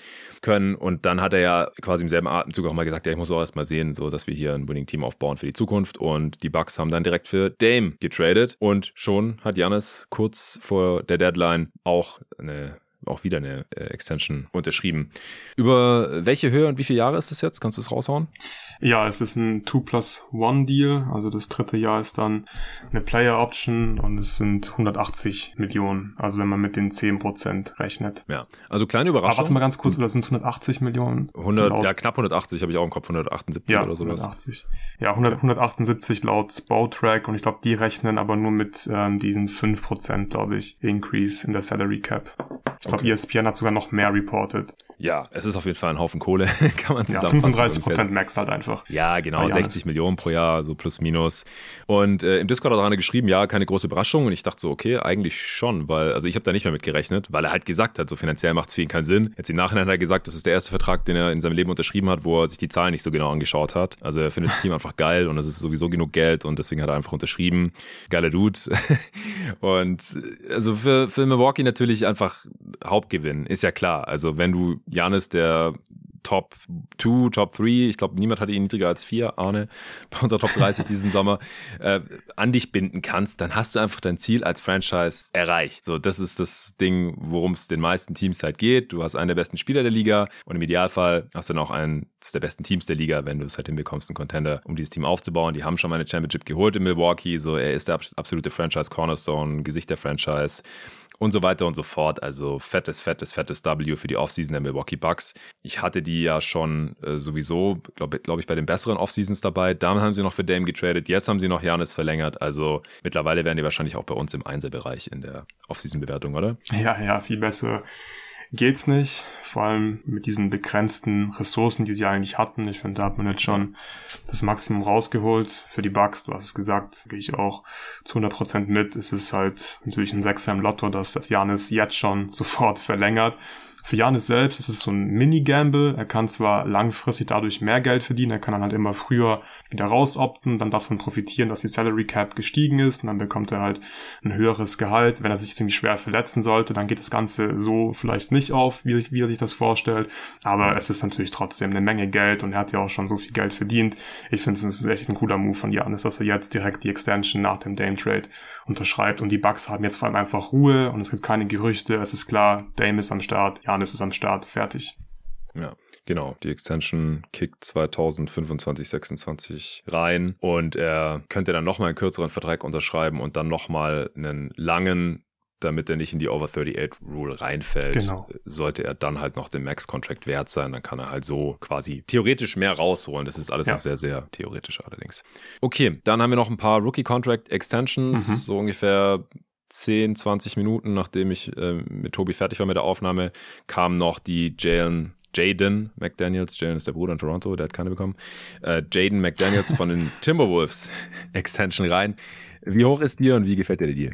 können. Und dann hat er ja quasi im selben Atemzug auch mal gesagt, ja, ich muss auch erst mal sehen, so dass wir hier ein Winning-Team aufbauen für die Zukunft. Und die Bucks haben dann direkt für Dame getradet. Und schon hat Janis kurz vor der Deadline auch eine auch wieder eine äh, Extension unterschrieben. Über welche Höhe und wie viele Jahre ist das jetzt? Kannst du es raushauen? Ja, es ist ein 2 plus 1 Deal. Also das dritte Jahr ist dann eine Player Option und es sind 180 Millionen. Also wenn man mit den 10% rechnet. Ja, also kleine Überraschung. Aber warte mal ganz kurz, oder sind es 180 Millionen? 100, ja, knapp 180 habe ich auch im Kopf, 178 ja, oder sowas. 180. Ja, 100, 178 laut Bautrack und ich glaube, die rechnen aber nur mit ähm, diesen 5%, glaube ich, Increase in der Salary Cap. Ich glaube, okay. ESPN hat sogar noch mehr reported. Ja, es ist auf jeden Fall ein Haufen Kohle, [LAUGHS] kann man sagen. Ja, 35 Prozent Max halt einfach. Ja, genau, 60 Millionen pro Jahr, so plus minus. Und äh, im Discord hat er geschrieben, ja, keine große Überraschung. Und ich dachte so, okay, eigentlich schon, weil, also ich habe da nicht mehr mit gerechnet, weil er halt gesagt hat, so finanziell macht es für ihn keinen Sinn. Jetzt im Nachhinein hat er gesagt, das ist der erste Vertrag, den er in seinem Leben unterschrieben hat, wo er sich die Zahlen nicht so genau angeschaut hat. Also er findet das Team [LAUGHS] einfach geil und es ist sowieso genug Geld und deswegen hat er einfach unterschrieben. Geiler Dude. [LAUGHS] und also für, für Milwaukee natürlich einfach Hauptgewinn, ist ja klar. Also wenn du Janis, der Top 2, Top 3, ich glaube, niemand hatte ihn niedriger als 4, Arne, [LAUGHS] bei unserer Top 30 diesen Sommer, äh, an dich binden kannst, dann hast du einfach dein Ziel als Franchise erreicht. So, das ist das Ding, worum es den meisten Teams halt geht. Du hast einen der besten Spieler der Liga und im Idealfall hast du dann auch eines der besten Teams der Liga, wenn du es halt hinbekommst, einen Contender, um dieses Team aufzubauen. Die haben schon mal eine Championship geholt in Milwaukee, so er ist der absolute Franchise Cornerstone, Gesicht der Franchise und so weiter und so fort. Also fettes, fettes, fettes W für die Offseason der Milwaukee Bucks. Ich hatte die ja schon äh, sowieso, glaube glaub ich, bei den besseren Offseasons dabei. Dann haben sie noch für Dame getradet. Jetzt haben sie noch Janis verlängert. Also mittlerweile wären die wahrscheinlich auch bei uns im Einserbereich in der Offseason-Bewertung, oder? Ja, ja, viel besser geht's nicht. Vor allem mit diesen begrenzten Ressourcen, die sie eigentlich hatten. Ich finde, da hat man jetzt schon das Maximum rausgeholt für die Bugs. Du hast es gesagt, gehe ich auch zu 100% mit. Es ist halt natürlich ein Sechser im Lotto, dass das Janis jetzt schon [LAUGHS] sofort verlängert. Für Janis selbst ist es so ein Mini-Gamble. Er kann zwar langfristig dadurch mehr Geld verdienen, er kann dann halt immer früher wieder rausopten, dann davon profitieren, dass die Salary Cap gestiegen ist und dann bekommt er halt ein höheres Gehalt. Wenn er sich ziemlich schwer verletzen sollte, dann geht das Ganze so vielleicht nicht auf, wie, wie er sich das vorstellt. Aber es ist natürlich trotzdem eine Menge Geld und er hat ja auch schon so viel Geld verdient. Ich finde, es ist echt ein cooler Move von Janis, dass er jetzt direkt die Extension nach dem Dame Trade unterschreibt und die Bucks haben jetzt vor allem einfach Ruhe und es gibt keine Gerüchte. Es ist klar, Dame ist am Start, Janis ist am Start, fertig. Ja, genau. Die Extension kickt 2025, 26 rein und er könnte dann nochmal einen kürzeren Vertrag unterschreiben und dann nochmal einen langen damit er nicht in die Over 38 Rule reinfällt, genau. sollte er dann halt noch den Max-Contract wert sein, dann kann er halt so quasi theoretisch mehr rausholen. Das ist alles ja. noch sehr, sehr theoretisch allerdings. Okay, dann haben wir noch ein paar Rookie-Contract Extensions, mhm. so ungefähr 10, 20 Minuten, nachdem ich äh, mit Tobi fertig war mit der Aufnahme, kam noch die Jalen Jaden McDaniels, Jaden ist der Bruder in Toronto, der hat keine bekommen, äh, Jaden McDaniels von den [LAUGHS] Timberwolves Extension rein. Wie hoch ist dir und wie gefällt dir die?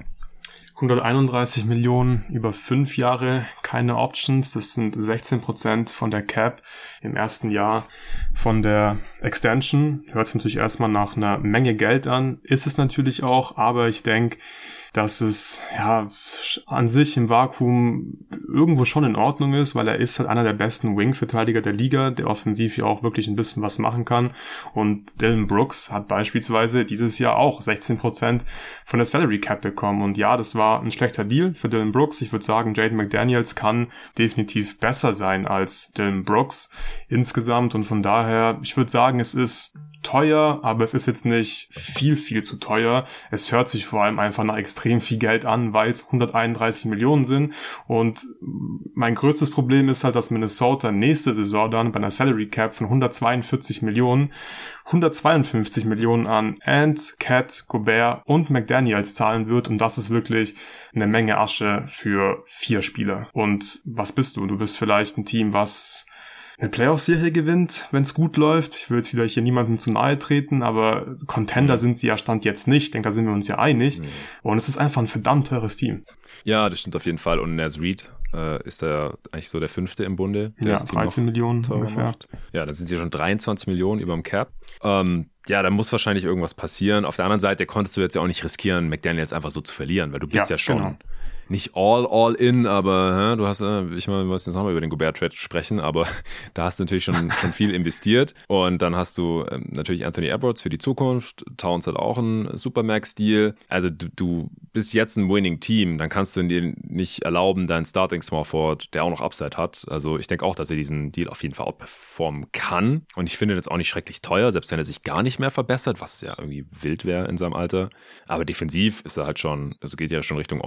131 Millionen über fünf Jahre, keine Options. Das sind 16 Prozent von der Cap im ersten Jahr von der Extension. Hört sich natürlich erstmal nach einer Menge Geld an, ist es natürlich auch, aber ich denke, dass es ja an sich im Vakuum irgendwo schon in Ordnung ist, weil er ist halt einer der besten Wing-Verteidiger der Liga, der offensiv ja auch wirklich ein bisschen was machen kann. Und Dylan Brooks hat beispielsweise dieses Jahr auch 16% von der Salary Cap bekommen. Und ja, das war ein schlechter Deal für Dylan Brooks. Ich würde sagen, Jaden McDaniels kann definitiv besser sein als Dylan Brooks insgesamt. Und von daher, ich würde sagen, es ist teuer, aber es ist jetzt nicht viel, viel zu teuer. Es hört sich vor allem einfach nach extrem viel Geld an, weil es 131 Millionen sind. Und mein größtes Problem ist halt, dass Minnesota nächste Saison dann bei einer Salary Cap von 142 Millionen 152 Millionen an Ant, Cat, Gobert und McDaniels zahlen wird. Und das ist wirklich eine Menge Asche für vier Spieler. Und was bist du? Du bist vielleicht ein Team, was eine Playoff-Serie gewinnt, wenn es gut läuft. Ich will jetzt vielleicht hier niemandem zu nahe treten, aber Contender sind sie ja Stand jetzt nicht. Ich denke, da sind wir uns ja einig. Mhm. Und es ist einfach ein verdammt teures Team. Ja, das stimmt auf jeden Fall. Und Naz Reed äh, ist da eigentlich so der fünfte im Bunde. Ja, 13 Millionen ungefähr. Macht. Ja, dann sind sie schon 23 Millionen über dem Cap. Ähm, ja, da muss wahrscheinlich irgendwas passieren. Auf der anderen Seite konntest du jetzt ja auch nicht riskieren, McDaniel jetzt einfach so zu verlieren, weil du bist ja, ja schon genau nicht all, all in, aber hä, du hast, äh, ich mal, wir müssen jetzt nochmal über den Gobert-Trade sprechen, aber [LAUGHS] da hast du natürlich schon, schon viel investiert. Und dann hast du ähm, natürlich Anthony Edwards für die Zukunft. Towns hat auch einen Supermax-Deal. Also du, du bist jetzt ein Winning-Team, dann kannst du dir nicht erlauben, deinen Starting Small Forward, der auch noch Upside hat. Also ich denke auch, dass er diesen Deal auf jeden Fall outperformen kann. Und ich finde das auch nicht schrecklich teuer, selbst wenn er sich gar nicht mehr verbessert, was ja irgendwie wild wäre in seinem Alter. Aber defensiv ist er halt schon, also geht ja schon Richtung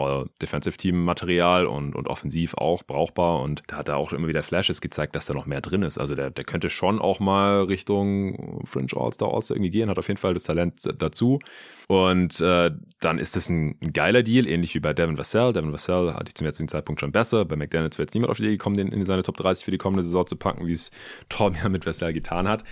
All-Defensive-Team-Material und, und offensiv auch brauchbar. Und da hat er auch immer wieder Flashes gezeigt, dass da noch mehr drin ist. Also der, der könnte schon auch mal Richtung Fringe All-Star All-Star irgendwie gehen, hat auf jeden Fall das Talent dazu. Und äh, dann ist das ein, ein, geiler Deal, ähnlich wie bei Devin Vassell. Devin Vassell hatte ich zum jetzigen Zeitpunkt schon besser. Bei McDaniels wird jetzt niemand auf die Idee gekommen, den in seine Top 30 für die kommende Saison zu packen, wie es Torm [LAUGHS] ja mit Vassell getan hat.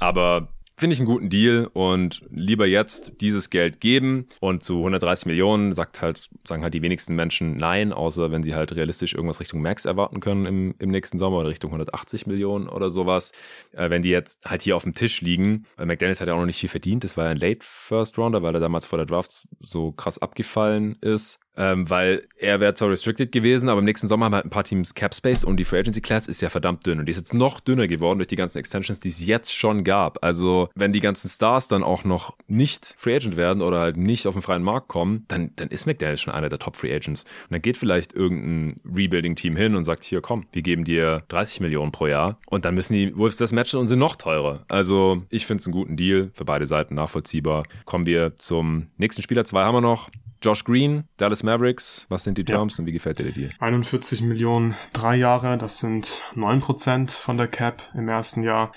Aber Finde ich einen guten Deal und lieber jetzt dieses Geld geben und zu 130 Millionen sagt halt, sagen halt die wenigsten Menschen nein, außer wenn sie halt realistisch irgendwas Richtung Max erwarten können im, im nächsten Sommer oder Richtung 180 Millionen oder sowas. Äh, wenn die jetzt halt hier auf dem Tisch liegen, weil McDaniels hat ja auch noch nicht viel verdient, das war ja ein Late First Rounder, weil er damals vor der Draft so krass abgefallen ist ähm, weil er wäre zwar restricted gewesen, aber im nächsten Sommer haben halt ein paar Teams Cap Space und die Free Agency Class ist ja verdammt dünn und die ist jetzt noch dünner geworden durch die ganzen Extensions, die es jetzt schon gab. Also wenn die ganzen Stars dann auch noch nicht Free Agent werden oder halt nicht auf den freien Markt kommen, dann, dann ist McDaniel schon einer der Top Free Agents. Und dann geht vielleicht irgendein Rebuilding-Team hin und sagt, hier komm, wir geben dir 30 Millionen pro Jahr und dann müssen die Wolves das matchen und sind noch teurer. Also ich finde es einen guten Deal, für beide Seiten nachvollziehbar. Kommen wir zum nächsten Spieler, zwei haben wir noch. Josh Green, Dallas Mavericks, was sind die Terms ja. und wie gefällt dir der Deal? 41 Millionen, drei Jahre, das sind 9% von der Cap im ersten Jahr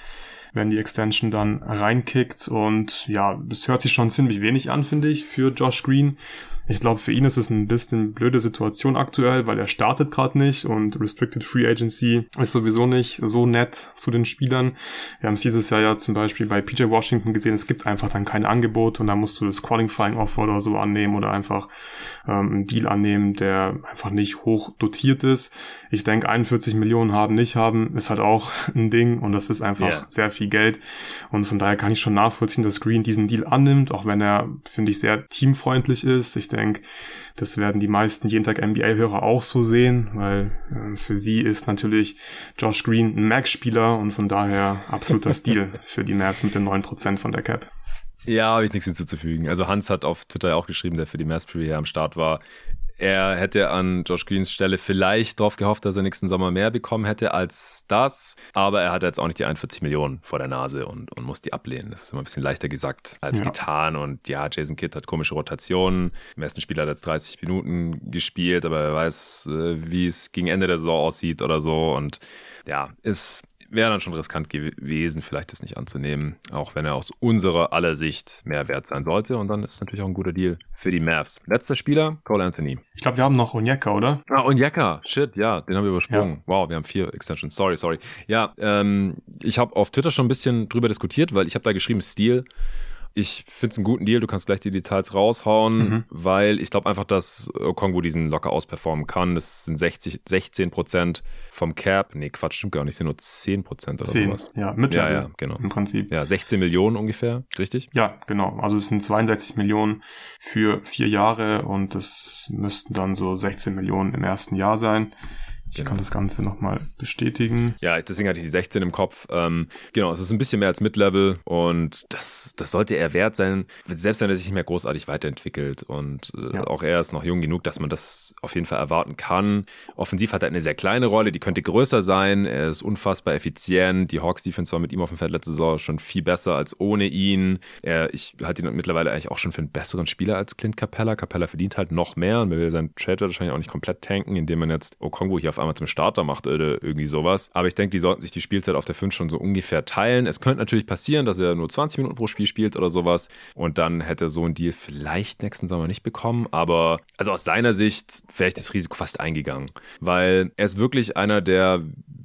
wenn die Extension dann reinkickt. Und ja, es hört sich schon ziemlich wenig an, finde ich, für Josh Green. Ich glaube, für ihn ist es ein bisschen blöde Situation aktuell, weil er startet gerade nicht und Restricted Free Agency ist sowieso nicht so nett zu den Spielern. Wir haben es dieses Jahr ja zum Beispiel bei PJ Washington gesehen, es gibt einfach dann kein Angebot und da musst du das Qualifying Offer oder so annehmen oder einfach ähm, einen Deal annehmen, der einfach nicht hoch dotiert ist. Ich denke, 41 Millionen haben, nicht haben, ist halt auch [LAUGHS] ein Ding und das ist einfach yeah. sehr viel Geld und von daher kann ich schon nachvollziehen, dass Green diesen Deal annimmt, auch wenn er, finde ich, sehr teamfreundlich ist. Ich denke, das werden die meisten jeden Tag NBA-Hörer auch so sehen, weil äh, für sie ist natürlich Josh Green ein Max-Spieler und von daher absoluter [LAUGHS] Stil für die Mavs mit den 9% von der Cap. Ja, habe ich nichts hinzuzufügen. Also Hans hat auf Twitter auch geschrieben, der für die Mavs Preview am Start war er hätte an Josh Greens Stelle vielleicht darauf gehofft, dass er nächsten Sommer mehr bekommen hätte als das. Aber er hat jetzt auch nicht die 41 Millionen vor der Nase und, und muss die ablehnen. Das ist immer ein bisschen leichter gesagt als ja. getan. Und ja, Jason Kidd hat komische Rotationen. Im ersten Spiel hat er jetzt 30 Minuten gespielt, aber er weiß, äh, wie es gegen Ende der Saison aussieht oder so. Und ja, ist wäre dann schon riskant gewesen, vielleicht das nicht anzunehmen, auch wenn er aus unserer aller Sicht mehr wert sein sollte. Und dann ist es natürlich auch ein guter Deal für die Mavs. Letzter Spieler, Cole Anthony. Ich glaube, wir haben noch Onyeka, oder? Ah, Onyeka, shit, ja, den haben wir übersprungen. Ja. Wow, wir haben vier Extensions. Sorry, sorry. Ja, ähm, ich habe auf Twitter schon ein bisschen drüber diskutiert, weil ich habe da geschrieben, Stil. Ich finde es einen guten Deal. Du kannst gleich die Details raushauen, mhm. weil ich glaube einfach, dass Kongo diesen locker ausperformen kann. Das sind 60, 16 Prozent vom Cap. Nee, Quatsch, stimmt gar nicht. Das sind nur 10 Prozent oder 10, sowas. Ja, mit Ja, ja, genau. Im Prinzip. Ja, 16 Millionen ungefähr, richtig? Ja, genau. Also es sind 62 Millionen für vier Jahre und es müssten dann so 16 Millionen im ersten Jahr sein. Ich genau. kann das Ganze nochmal bestätigen. Ja, deswegen hatte ich die 16 im Kopf. Ähm, genau, es ist ein bisschen mehr als Mid-Level und das, das sollte er wert sein, selbst wenn er sich nicht mehr großartig weiterentwickelt. Und äh, ja. auch er ist noch jung genug, dass man das auf jeden Fall erwarten kann. Offensiv hat er eine sehr kleine Rolle, die könnte größer sein. Er ist unfassbar effizient. Die Hawks-Defense war mit ihm auf dem Feld letzte Saison schon viel besser als ohne ihn. Er, ich halte ihn mittlerweile eigentlich auch schon für einen besseren Spieler als Clint Capella. Capella verdient halt noch mehr und man will seinen Trade wahrscheinlich auch nicht komplett tanken, indem man jetzt Okongo hier auf einmal zum Starter macht oder irgendwie sowas. Aber ich denke, die sollten sich die Spielzeit auf der 5 schon so ungefähr teilen. Es könnte natürlich passieren, dass er nur 20 Minuten pro Spiel spielt oder sowas. Und dann hätte so ein Deal vielleicht nächsten Sommer nicht bekommen. Aber also aus seiner Sicht wäre ich das Risiko fast eingegangen. Weil er ist wirklich einer der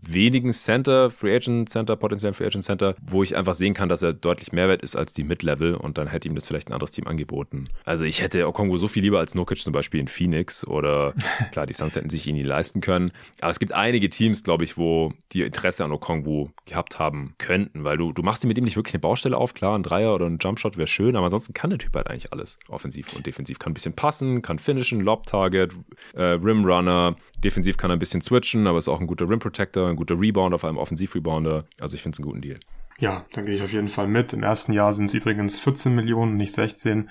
wenigen Center, Free Agent Center, potenziellen Free Agent Center, wo ich einfach sehen kann, dass er deutlich Mehrwert ist als die Mid-Level und dann hätte ihm das vielleicht ein anderes Team angeboten. Also ich hätte Okongo so viel lieber als Nokic zum Beispiel in Phoenix oder [LAUGHS] klar, die Suns hätten sich ihn nie leisten können. Aber es gibt einige Teams, glaube ich, wo die Interesse an Okongo gehabt haben könnten, weil du, du machst dir mit ihm nicht wirklich eine Baustelle auf. Klar, ein Dreier oder ein Jumpshot wäre schön, aber ansonsten kann der Typ halt eigentlich alles. Offensiv und defensiv. Kann ein bisschen passen, kann finishen, Lob-Target, äh, Rim-Runner. Defensiv kann er ein bisschen switchen, aber ist auch ein guter Rim-Protector, ein guter Rebounder, vor allem Offensiv-Rebounder. Also ich finde es einen guten Deal. Ja, da gehe ich auf jeden Fall mit. Im ersten Jahr sind es übrigens 14 Millionen, nicht 16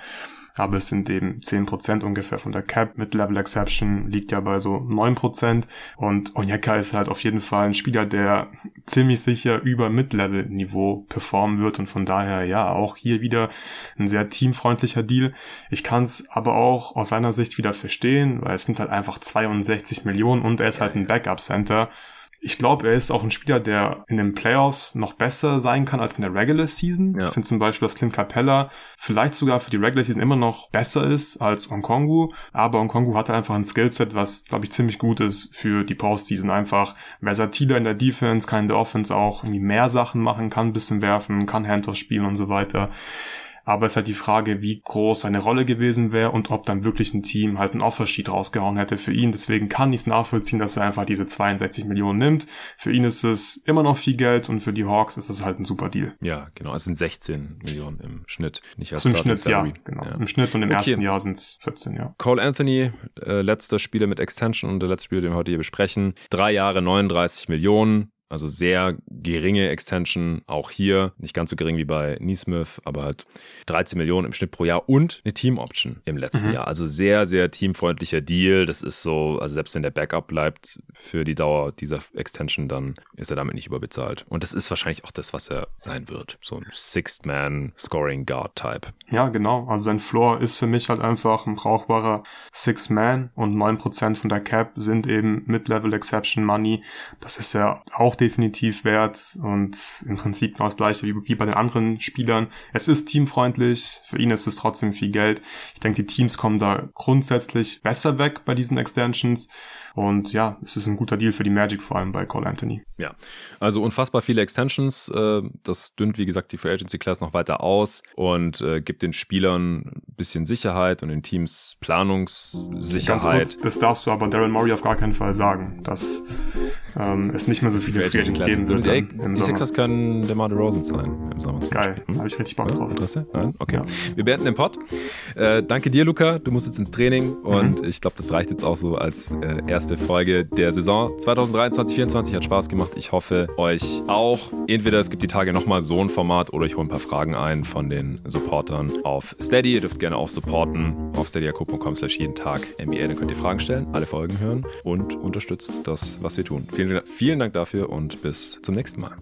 aber es sind eben 10% ungefähr von der Cap. Mit Level Exception liegt ja bei so 9% und Onyeka ist halt auf jeden Fall ein Spieler, der ziemlich sicher über Mid-Level-Niveau performen wird und von daher ja auch hier wieder ein sehr teamfreundlicher Deal. Ich kann es aber auch aus seiner Sicht wieder verstehen, weil es sind halt einfach 62 Millionen und er ist halt ein Backup-Center ich glaube, er ist auch ein Spieler, der in den Playoffs noch besser sein kann als in der Regular Season. Ja. Ich finde zum Beispiel, dass Clint Capella vielleicht sogar für die Regular Season immer noch besser ist als Onkongu. Aber Onkongu hatte einfach ein Skillset, was, glaube ich, ziemlich gut ist für die Postseason. Einfach versatiler in der Defense, kann in der Offense auch irgendwie mehr Sachen machen, kann ein bisschen werfen, kann Handtoss spielen und so weiter. Aber es ist halt die Frage, wie groß seine Rolle gewesen wäre und ob dann wirklich ein Team halt ein Offersheet rausgehauen hätte für ihn. Deswegen kann ich es nachvollziehen, dass er einfach diese 62 Millionen nimmt. Für ihn ist es immer noch viel Geld und für die Hawks ist es halt ein super Deal. Ja, genau. Es sind 16 Millionen im Schnitt. Nicht als im Schnitt, ja, genau. Ja. Im Schnitt und im okay. ersten Jahr sind es 14, ja. Cole Anthony, äh, letzter Spieler mit Extension und der letzte Spieler, den wir heute hier besprechen. Drei Jahre 39 Millionen. Also sehr geringe Extension, auch hier nicht ganz so gering wie bei Neesmith, aber halt 13 Millionen im Schnitt pro Jahr und eine Team-Option im letzten mhm. Jahr. Also sehr, sehr teamfreundlicher Deal. Das ist so, also selbst wenn der Backup bleibt für die Dauer dieser Extension, dann ist er damit nicht überbezahlt. Und das ist wahrscheinlich auch das, was er sein wird. So ein Sixth-Man Scoring Guard Type. Ja, genau. Also sein Floor ist für mich halt einfach ein brauchbarer Six-Man und 9% von der Cap sind eben Mid-Level Exception Money. Das ist ja auch auch definitiv wert und im Prinzip genau das gleiche wie, wie bei den anderen Spielern. Es ist teamfreundlich, für ihn ist es trotzdem viel Geld. Ich denke, die Teams kommen da grundsätzlich besser weg bei diesen Extensions und ja, es ist ein guter Deal für die Magic, vor allem bei Cole Anthony. Ja, also unfassbar viele Extensions. Äh, das dünnt, wie gesagt, die Free Agency Class noch weiter aus und äh, gibt den Spielern ein bisschen Sicherheit und den Teams Planungssicherheit. Ganz kurz, das darfst du aber Darren Murray auf gar keinen Fall sagen, dass ähm, es nicht mehr so viele Free Agents geben wird. Die, die Sixers können der Marder Rosen sein im Sommer. Geil, hm? habe ich richtig Bock drauf. Interesse? Nein? Okay. Ja. Wir beenden den Pod. Äh, danke dir, Luca. Du musst jetzt ins Training und mhm. ich glaube, das reicht jetzt auch so als äh, erste erste Folge der Saison 2023-24. Hat Spaß gemacht. Ich hoffe, euch auch. Entweder es gibt die Tage nochmal so ein Format oder ich hole ein paar Fragen ein von den Supportern auf Steady. Ihr dürft gerne auch supporten auf steadyako.com slash jeden Tag NBA. Dann könnt ihr Fragen stellen, alle Folgen hören und unterstützt das, was wir tun. Vielen, vielen Dank dafür und bis zum nächsten Mal.